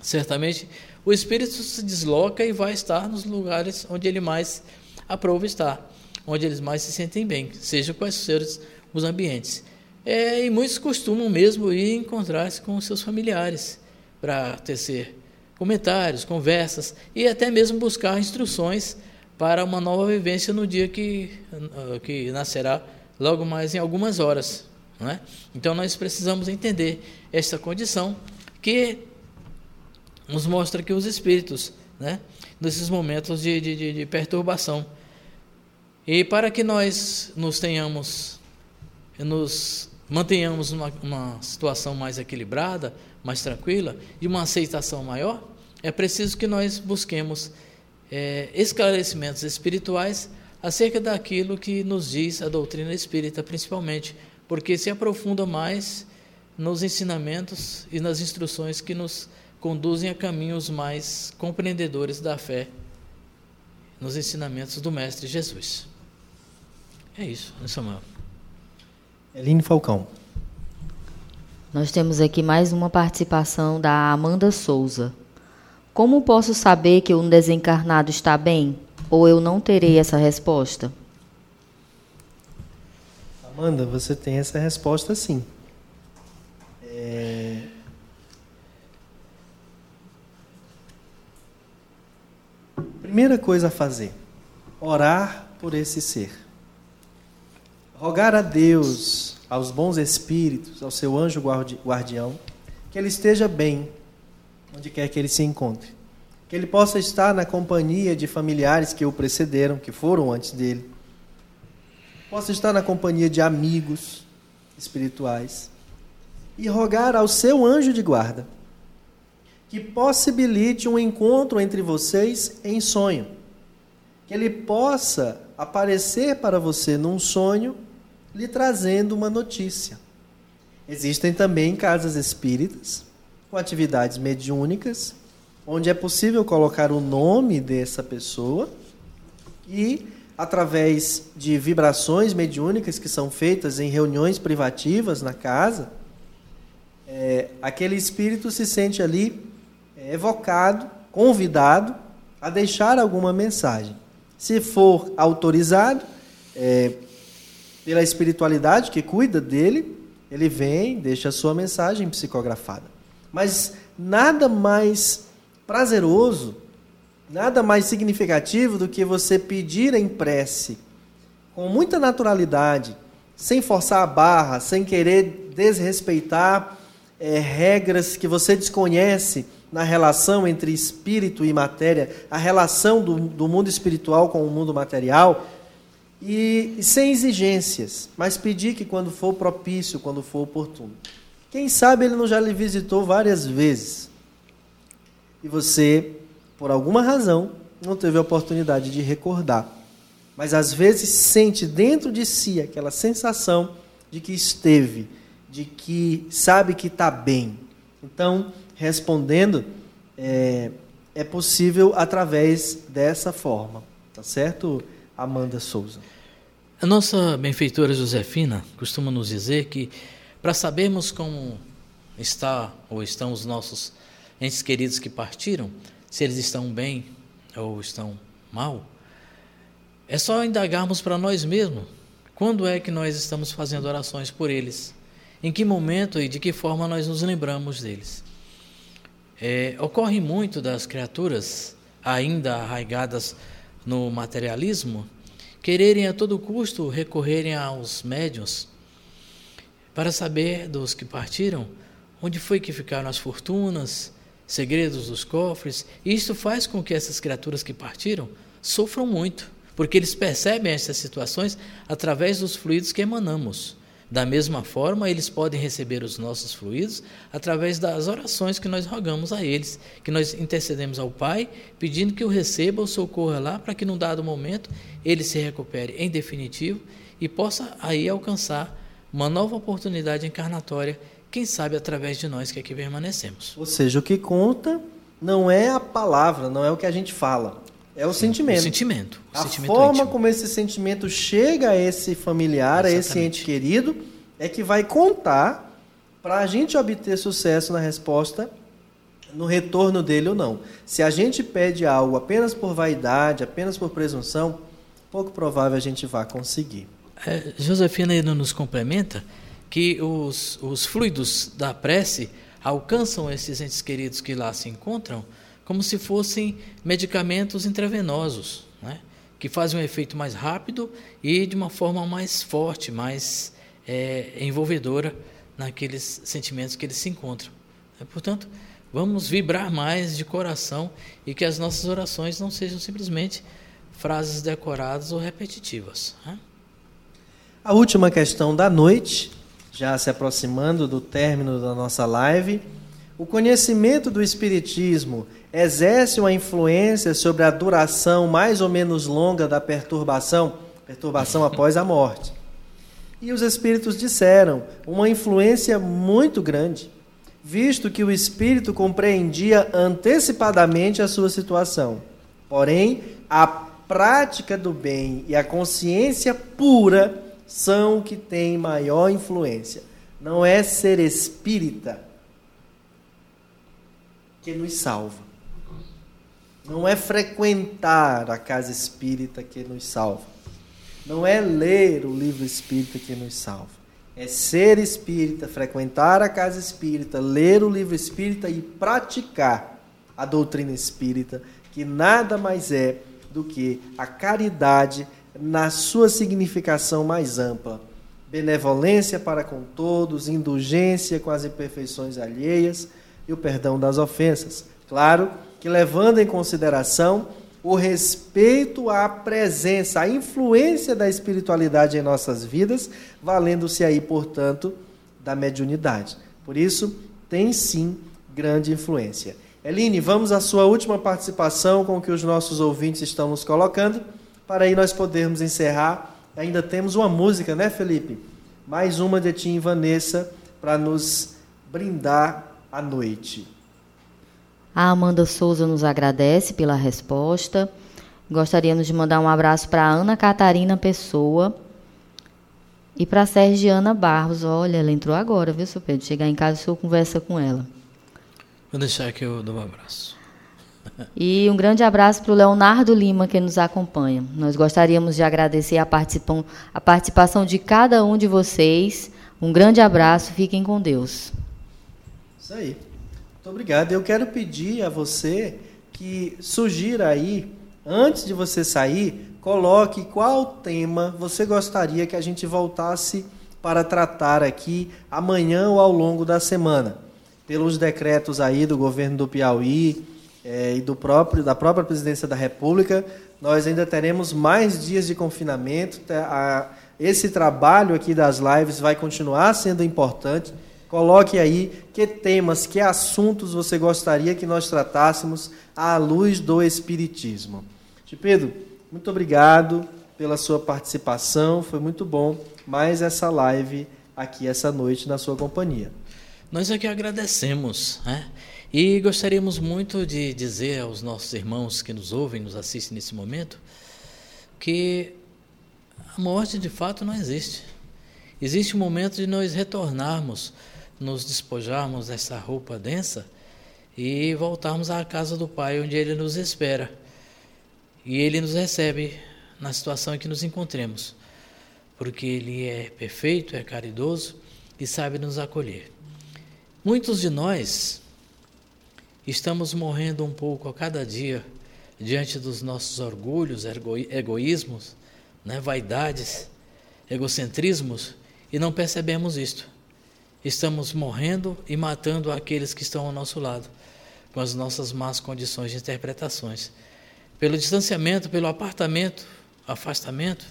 certamente o espírito se desloca e vai estar nos lugares onde ele mais aprova estar, onde eles mais se sentem bem, seja quais sejam os ambientes. É, e muitos costumam mesmo ir encontrar-se com seus familiares para tecer comentários, conversas e até mesmo buscar instruções para uma nova vivência no dia que, ah, que nascerá logo mais em algumas horas. Não é? Então nós precisamos entender esta condição que nos mostra que os espíritos, né, nesses momentos de, de, de perturbação, e para que nós nos tenhamos, nos mantenhamos uma, uma situação mais equilibrada, mais tranquila, de uma aceitação maior, é preciso que nós busquemos é, esclarecimentos espirituais acerca daquilo que nos diz a doutrina espírita, principalmente, porque se aprofunda mais nos ensinamentos e nas instruções que nos conduzem a caminhos mais compreendedores da fé, nos ensinamentos do Mestre Jesus. É isso, né, Samuel? Eline Falcão. Nós temos aqui mais uma participação da Amanda Souza. Como posso saber que um desencarnado está bem? Ou eu não terei essa resposta? Amanda, você tem essa resposta sim. É... Primeira coisa a fazer: orar por esse ser. Rogar a Deus, aos bons espíritos, ao seu anjo guardião, que ele esteja bem, onde quer que ele se encontre. Que ele possa estar na companhia de familiares que o precederam, que foram antes dele. Possa estar na companhia de amigos espirituais. E rogar ao seu anjo de guarda que possibilite um encontro entre vocês em sonho. Que ele possa aparecer para você num sonho, lhe trazendo uma notícia. Existem também casas espíritas com atividades mediúnicas, onde é possível colocar o nome dessa pessoa e, através de vibrações mediúnicas que são feitas em reuniões privativas na casa, é, aquele espírito se sente ali é, evocado, convidado a deixar alguma mensagem. Se for autorizado é, pela espiritualidade que cuida dele, ele vem, deixa a sua mensagem psicografada. Mas nada mais prazeroso, nada mais significativo do que você pedir em prece, com muita naturalidade, sem forçar a barra, sem querer desrespeitar é, regras que você desconhece na relação entre espírito e matéria, a relação do, do mundo espiritual com o mundo material, e, e sem exigências, mas pedir que quando for propício, quando for oportuno. Quem sabe ele não já lhe visitou várias vezes e você, por alguma razão, não teve a oportunidade de recordar. Mas às vezes sente dentro de si aquela sensação de que esteve, de que sabe que está bem. Então, respondendo, é, é possível através dessa forma. Tá certo, Amanda Souza? A nossa benfeitora Josefina costuma nos dizer que para sabermos como está ou estão os nossos entes queridos que partiram, se eles estão bem ou estão mal, é só indagarmos para nós mesmos quando é que nós estamos fazendo orações por eles, em que momento e de que forma nós nos lembramos deles. É, ocorre muito das criaturas ainda arraigadas no materialismo quererem a todo custo recorrerem aos médiuns para saber dos que partiram onde foi que ficaram as fortunas, segredos dos cofres. E isto faz com que essas criaturas que partiram sofram muito, porque eles percebem essas situações através dos fluidos que emanamos. Da mesma forma, eles podem receber os nossos fluidos através das orações que nós rogamos a eles, que nós intercedemos ao Pai, pedindo que o receba ou socorra lá, para que num dado momento ele se recupere em definitivo e possa aí alcançar uma nova oportunidade encarnatória, quem sabe através de nós que aqui permanecemos. Ou seja, o que conta não é a palavra, não é o que a gente fala, é o Sim, sentimento. O sentimento. O a sentimento forma íntimo. como esse sentimento chega a esse familiar, Exatamente. a esse ente querido, é que vai contar para a gente obter sucesso na resposta no retorno dele ou não. Se a gente pede algo apenas por vaidade, apenas por presunção, pouco provável a gente vá conseguir. É, Josefina ainda nos complementa que os, os fluidos da prece alcançam esses entes queridos que lá se encontram como se fossem medicamentos intravenosos, né? que fazem um efeito mais rápido e de uma forma mais forte, mais é, envolvedora naqueles sentimentos que eles se encontram. É, portanto, vamos vibrar mais de coração e que as nossas orações não sejam simplesmente frases decoradas ou repetitivas. Né? A última questão da noite, já se aproximando do término da nossa live. O conhecimento do Espiritismo exerce uma influência sobre a duração mais ou menos longa da perturbação, perturbação após a morte. E os Espíritos disseram, uma influência muito grande, visto que o Espírito compreendia antecipadamente a sua situação. Porém, a prática do bem e a consciência pura são que têm maior influência. Não é ser espírita que nos salva. Não é frequentar a casa espírita que nos salva. Não é ler o livro espírita que nos salva. É ser espírita, frequentar a casa espírita, ler o livro espírita e praticar a doutrina espírita, que nada mais é do que a caridade na sua significação mais ampla. Benevolência para com todos, indulgência com as imperfeições alheias e o perdão das ofensas. Claro que levando em consideração o respeito à presença, à influência da espiritualidade em nossas vidas, valendo-se aí, portanto, da mediunidade. Por isso, tem sim grande influência. Eline, vamos à sua última participação com o que os nossos ouvintes estão nos colocando para aí nós podermos encerrar. Ainda temos uma música, né, Felipe? Mais uma de Tim e Vanessa para nos brindar a noite. A Amanda Souza nos agradece pela resposta. Gostaríamos de mandar um abraço para Ana Catarina Pessoa e para Sergiana Barros. Olha, ela entrou agora, viu, seu Pedro? Chegar em casa, o senhor conversa com ela. Vou deixar que eu dou um abraço. E um grande abraço para o Leonardo Lima, que nos acompanha. Nós gostaríamos de agradecer a, a participação de cada um de vocês. Um grande abraço, fiquem com Deus. Isso aí. Muito obrigado. Eu quero pedir a você que sugira aí, antes de você sair, coloque qual tema você gostaria que a gente voltasse para tratar aqui amanhã ou ao longo da semana. Pelos decretos aí do governo do Piauí, é, e do próprio, da própria presidência da República, nós ainda teremos mais dias de confinamento. Tá, esse trabalho aqui das lives vai continuar sendo importante. Coloque aí que temas, que assuntos você gostaria que nós tratássemos à luz do Espiritismo. Pedro, muito obrigado pela sua participação, foi muito bom mais essa live aqui essa noite na sua companhia. Nós aqui agradecemos, né? E gostaríamos muito de dizer aos nossos irmãos que nos ouvem, nos assistem nesse momento, que a morte de fato não existe. Existe um momento de nós retornarmos, nos despojarmos dessa roupa densa e voltarmos à casa do Pai, onde Ele nos espera. E Ele nos recebe na situação em que nos encontremos, porque Ele é perfeito, é caridoso e sabe nos acolher. Muitos de nós Estamos morrendo um pouco a cada dia diante dos nossos orgulhos, egoísmos, né, vaidades, egocentrismos e não percebemos isto. Estamos morrendo e matando aqueles que estão ao nosso lado, com as nossas más condições de interpretações. Pelo distanciamento, pelo apartamento, afastamento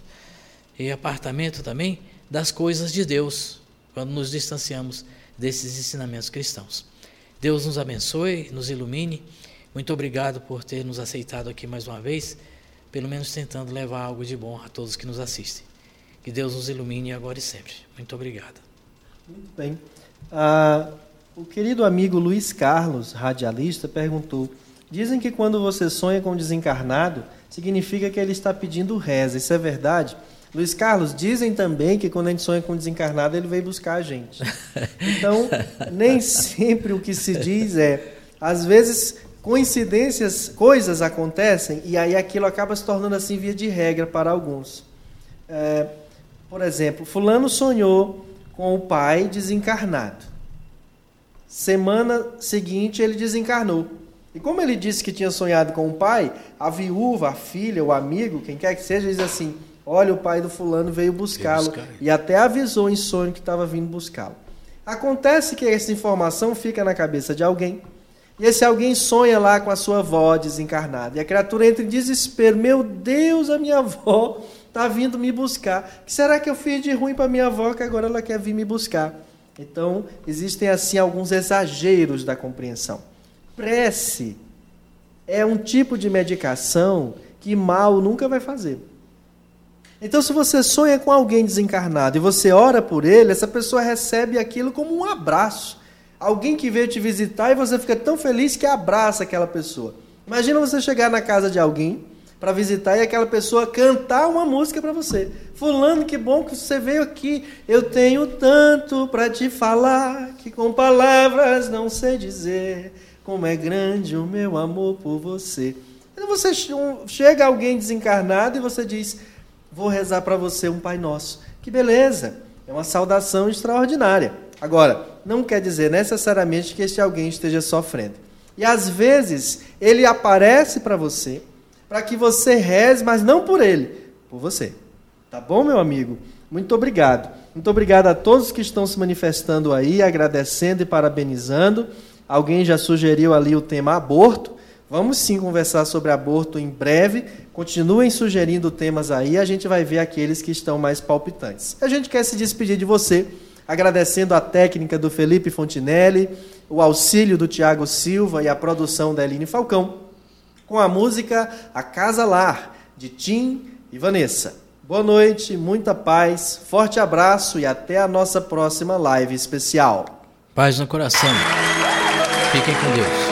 e apartamento também das coisas de Deus, quando nos distanciamos desses ensinamentos cristãos. Deus nos abençoe, nos ilumine. Muito obrigado por ter nos aceitado aqui mais uma vez, pelo menos tentando levar algo de bom a todos que nos assistem. Que Deus nos ilumine agora e sempre. Muito obrigado. Muito bem. Ah, o querido amigo Luiz Carlos, radialista, perguntou: Dizem que quando você sonha com desencarnado, significa que ele está pedindo reza. Isso é verdade? Luiz Carlos, dizem também que quando a gente sonha com um desencarnado, ele veio buscar a gente. Então, [LAUGHS] nem sempre o que se diz é. Às vezes, coincidências, coisas acontecem e aí aquilo acaba se tornando assim via de regra para alguns. É, por exemplo, Fulano sonhou com o pai desencarnado. Semana seguinte, ele desencarnou. E como ele disse que tinha sonhado com o pai, a viúva, a filha, o amigo, quem quer que seja, diz assim: Olha, o pai do fulano veio buscá-lo. Buscar. E até avisou em sonho que estava vindo buscá-lo. Acontece que essa informação fica na cabeça de alguém. E esse alguém sonha lá com a sua avó desencarnada. E a criatura entra em desespero. Meu Deus, a minha avó está vindo me buscar. O que será que eu fiz de ruim para minha avó que agora ela quer vir me buscar? Então, existem assim alguns exageros da compreensão. Prece é um tipo de medicação que mal nunca vai fazer. Então, se você sonha com alguém desencarnado e você ora por ele, essa pessoa recebe aquilo como um abraço. Alguém que veio te visitar e você fica tão feliz que abraça aquela pessoa. Imagina você chegar na casa de alguém para visitar e aquela pessoa cantar uma música para você. Fulano, que bom que você veio aqui. Eu tenho tanto para te falar que com palavras não sei dizer como é grande o meu amor por você. Então você chega alguém desencarnado e você diz: "Vou rezar para você um Pai Nosso". Que beleza! É uma saudação extraordinária. Agora, não quer dizer necessariamente que este alguém esteja sofrendo. E às vezes ele aparece para você para que você reze, mas não por ele, por você. Tá bom, meu amigo? Muito obrigado. Muito obrigado a todos que estão se manifestando aí, agradecendo e parabenizando. Alguém já sugeriu ali o tema aborto. Vamos sim conversar sobre aborto em breve. Continuem sugerindo temas aí, a gente vai ver aqueles que estão mais palpitantes. A gente quer se despedir de você, agradecendo a técnica do Felipe Fontinelli, o auxílio do Tiago Silva e a produção da Eline Falcão com a música A Casa Lar, de Tim e Vanessa. Boa noite, muita paz, forte abraço e até a nossa próxima live especial. Paz no coração. Fiquem com Deus.